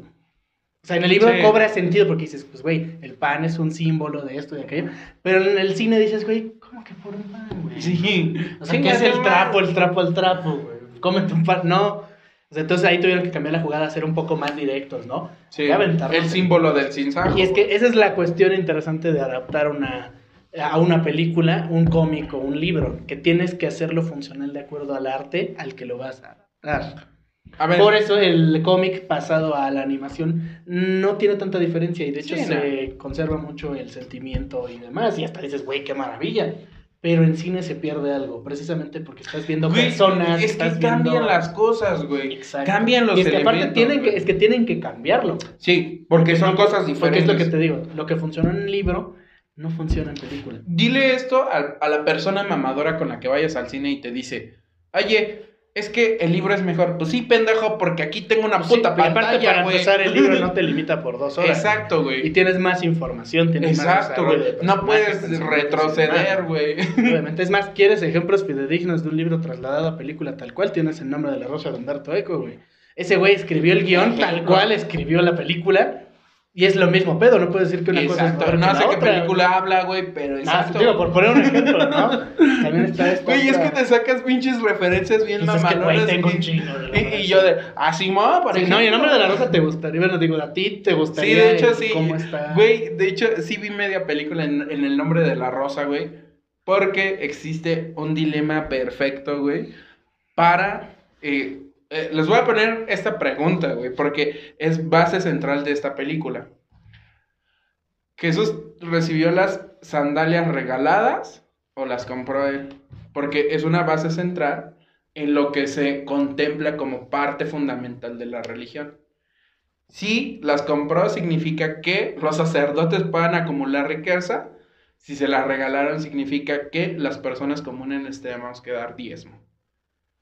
O sea, en el libro Sí. cobra sentido porque dices, pues, güey, el pan es un símbolo de esto y de aquello. Pero en el cine dices, güey, ¿cómo que por un pan, güey? Sí. O sea, ¿qué es el trapo, el trapo, el trapo, güey? Cómete un pan. No. O sea, entonces ahí tuvieron que cambiar la jugada, ser un poco más directos, ¿no? Sí, el símbolo del sinsajo. Y es que esa es la cuestión interesante de adaptar una, a una película, un cómic o un libro, que tienes que hacerlo funcional de acuerdo al arte al que lo vas a ver, Por eso el cómic pasado a la animación no tiene tanta diferencia y de hecho Sí, se conserva mucho el sentimiento y demás y hasta dices, güey, qué maravilla. Pero en cine se pierde algo, precisamente porque estás viendo güey, personas, es que cambian viendo... las cosas, güey. Exacto. Cambian los y es que aparte tienen que, es que tienen que cambiarlo. Sí, porque son no- cosas Porque diferentes. es lo que te digo, lo que funcionó en el libro no funciona en película. Dile esto a, a la persona mamadora con la que vayas al cine y te dice, oye, es que el libro es mejor. Pues sí, pendejo, porque aquí tengo una Pues sí, puta y aparte pantalla, para güey. empezar el libro no te limita por dos horas. Exacto, Y güey. tienes más información, tienes más Exacto, desarrollo güey. No puedes y retroceder, güey. Obviamente, es más, quieres ejemplos fidedignos de un libro trasladado a película tal cual, tienes el nombre de la rosa de Humberto Eco, güey. Ese güey escribió el guion tal cual escribió la película Y es lo mismo pedo, no puedes decir que una cosa es Exacto. peor No que sé qué película habla, güey, pero Ah, exacto. digo, por poner un ejemplo, ¿no? También está esto. Güey, es que te sacas pinches referencias bien Pues es que, güey, y- yo de, así, mo, por Sí, no, y el nombre de la rosa te gustaría, bueno, digo, a ti te Sí, gustaría. de hecho sí. ¿Cómo está? Güey, de hecho sí vi media película en, en el nombre de la rosa, güey. Porque existe un dilema perfecto, güey. Para. eh, eh, les voy a poner esta pregunta, güey. Porque es base central de esta película. ¿Jesús recibió las sandalias regaladas o las compró él? Porque es una base central en lo que se contempla como parte fundamental de la religión. Si las compró significa que los sacerdotes puedan acumular riqueza. Si se las regalaron significa que las personas comunes les tenemos que dar diezmo.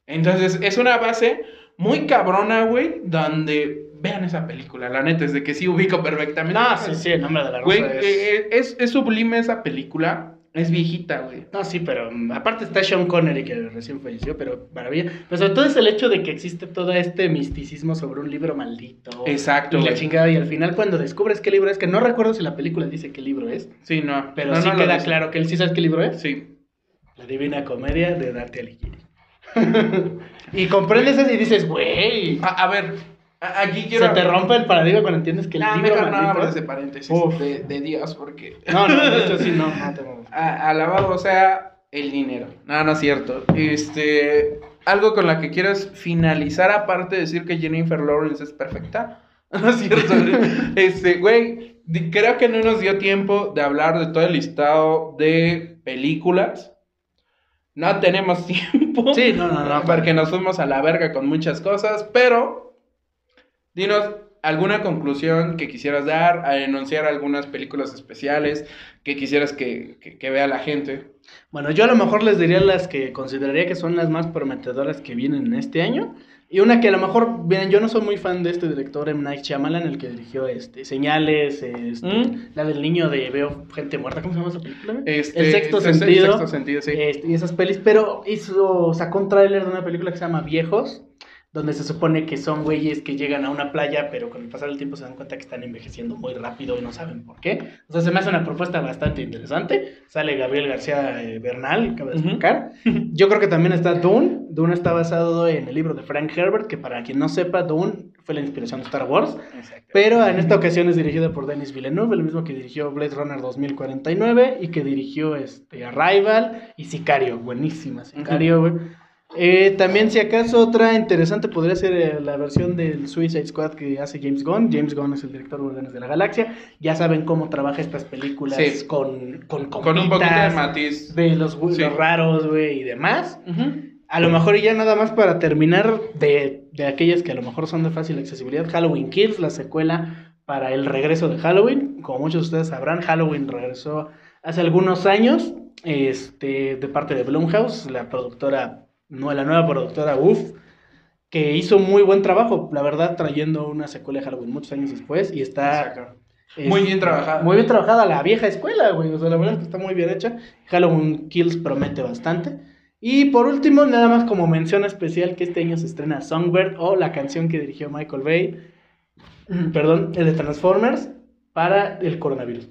Entonces es una base muy cabrona, güey, donde vean esa película. La neta es de que sí ubico perfectamente. No, sí, sí, el nombre de la rosa Güey, es... eh, es, es sublime esa película. Es viejita, güey. No, sí, pero mm, aparte está Sean Connery que recién falleció, pero maravilla. Pero sobre todo es el hecho de que existe todo este misticismo sobre un libro maldito. Exacto, Y la chingada, y al final cuando descubres qué libro es, que no recuerdo si la película dice qué libro es, Sí, no. pero no, sí no queda claro que él sí sabe qué libro es. Sí. La Divina Comedia de Dante Alighieri. y comprendes eso y dices, güey, A, a ver, a- aquí quiero. se te rompe el paradigma cuando entiendes que el No, libro mejor no maldito... abras de paréntesis de, de Dios, porque. No, no, de hecho sí, no, no tengo... alabado sea el dinero. No, no es cierto. Este. Algo con la que quieras finalizar, aparte de decir que Jennifer Lawrence es perfecta. No es cierto. este, güey, creo que no nos dio tiempo de hablar de todo el listado de películas. No tenemos tiempo. Sí, no, no, no. Porque nos fuimos a la verga con muchas cosas, pero dinos alguna conclusión que quisieras dar, a enunciar algunas películas especiales que quisieras que, que- que vea la gente. Bueno, yo a lo mejor les diría las que consideraría que son las más prometedoras que vienen en este año. Y una que a lo mejor, miren, yo no soy muy fan de este director M. Night Shyamalan, el que dirigió este, Señales, este, ¿Mm? la del niño de Veo Gente Muerta, ¿cómo se llama esa película? Este, el sexto el se- sentido. sexto sentido, sí. Este, y esas pelis, pero hizo, sacó un tráiler de una película que se llama Viejos, donde se supone que son güeyes que llegan a una playa, pero con el pasar del tiempo se dan cuenta que están envejeciendo muy rápido y no saben por qué. O sea, se me hace una propuesta bastante interesante. Sale Gabriel García eh, Bernal, acaba de explicar. Yo creo que también está Dune. Dune está basado en el libro de Frank Herbert, que para quien no sepa, Dune fue la inspiración de Star Wars. Pero en esta ocasión es dirigida por Denis Villeneuve, el mismo que dirigió Blade Runner 2049 y que dirigió este, Arrival y Sicario. Buenísima Sicario, güey. Eh, también, si acaso, otra interesante podría ser eh, la versión del Suicide Squad que hace James Gunn. James Gunn es el director de Guardianes de la Galaxia. Ya saben cómo trabaja estas películas Sí. con, con, Con un poquito de matiz. de los, Sí. los raros, güey, y demás. A lo mejor y ya nada más para terminar de, de aquellas que a lo mejor son de fácil accesibilidad, Halloween Kills, la secuela para el regreso de Halloween. Como muchos de ustedes sabrán, Halloween regresó hace algunos años este, de parte de Blumhouse, la productora, no, la nueva productora UF, que hizo muy buen trabajo, la verdad, trayendo una secuela de Halloween muchos años después y está... Muy bien trabajada. Muy bien trabajada la vieja escuela, güey. O sea, la verdad es que está muy bien hecha. Halloween Kills promete bastante. Y por último, nada más como mención especial que este año se estrena Songbird o la canción que dirigió Michael Bay, perdón, el de Transformers para el coronavirus.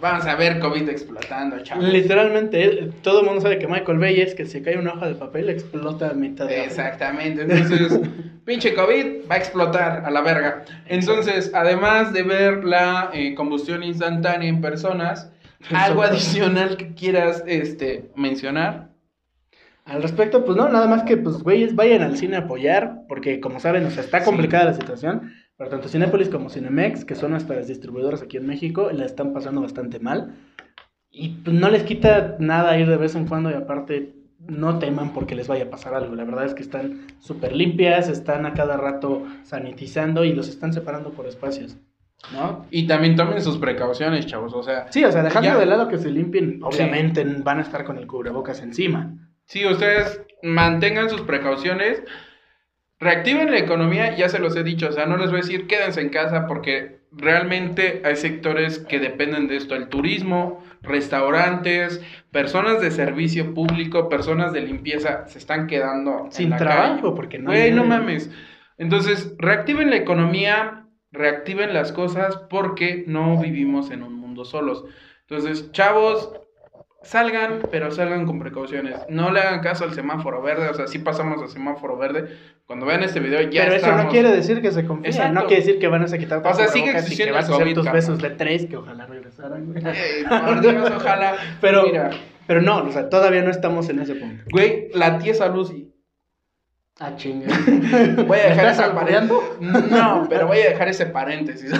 Vamos a ver COVID explotando, chavos. Literalmente, él- todo el mundo sabe que Michael Bay es que se cae una hoja de papel, explota a mitad de. Exactamente, entonces, pinche COVID va a explotar a la verga. Entonces, además de ver la eh, combustión instantánea en personas, algo adicional que quieras este, mencionar. Al respecto, pues no, nada más que, pues, güeyes, vayan al cine a apoyar, porque como saben, o sea, está Sí. complicada la situación, pero tanto Cinépolis como Cinemex, que son nuestras distribuidoras aquí en México, la están pasando bastante mal. Y pues, no les quita nada ir de vez en cuando y aparte no teman porque les vaya a pasar algo. La verdad es que están súper limpias, están a cada rato sanitizando y los están separando por espacios. ¿No? Y también tomen sus precauciones, chavos. O sea, Sí, o sea, dejando Ya. de lado que se limpien, obviamente van a estar con el cubrebocas encima. si ustedes mantengan sus precauciones, reactiven la economía, ya se los he dicho. O sea, no les voy a decir quédense en casa porque realmente hay sectores que dependen de esto: el turismo, restaurantes, personas de servicio público, personas de limpieza se están quedando en Sin la trabajo, calle. porque no. Güey, no mames. Entonces, reactiven la economía, reactiven las cosas porque no vivimos en un mundo solos. Entonces, chavos, salgan, pero salgan con precauciones. No le hagan caso al semáforo verde, o sea, sí pasamos al semáforo verde. Cuando vean este video ya Pero eso no quiere decir que se confíen, no quiere decir que van a quitar O sea, sigue existiendo que vas a hacer COVID, tus cabrón. besos de tres, que ojalá regresaran, güey. Eh, por Dios, ojalá. Pero- Mira, Pero no, o sea, todavía no estamos en ese punto. güey, la tiesa Lucy. Ah, chinga. Voy a dejar ¿Estás. No, pero voy a dejar ese paréntesis.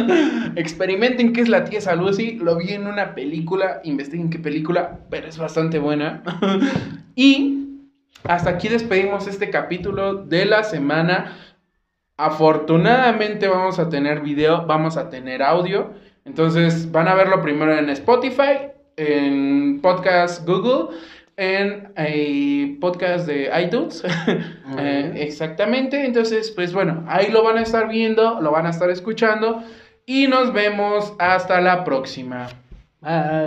Experimenten qué es la tiesa Lucy. Lo vi en una película. Investiguen qué película, pero es bastante buena. Y hasta aquí despedimos este capítulo de la semana. Afortunadamente vamos a tener video, vamos a tener audio. Entonces van a verlo primero en Spotify, en Podcast Google, en eh, podcast de iTunes. Eh, exactamente. Entonces, pues bueno, ahí lo van a estar viendo, lo van a estar escuchando. Y nos vemos hasta la próxima. Bye.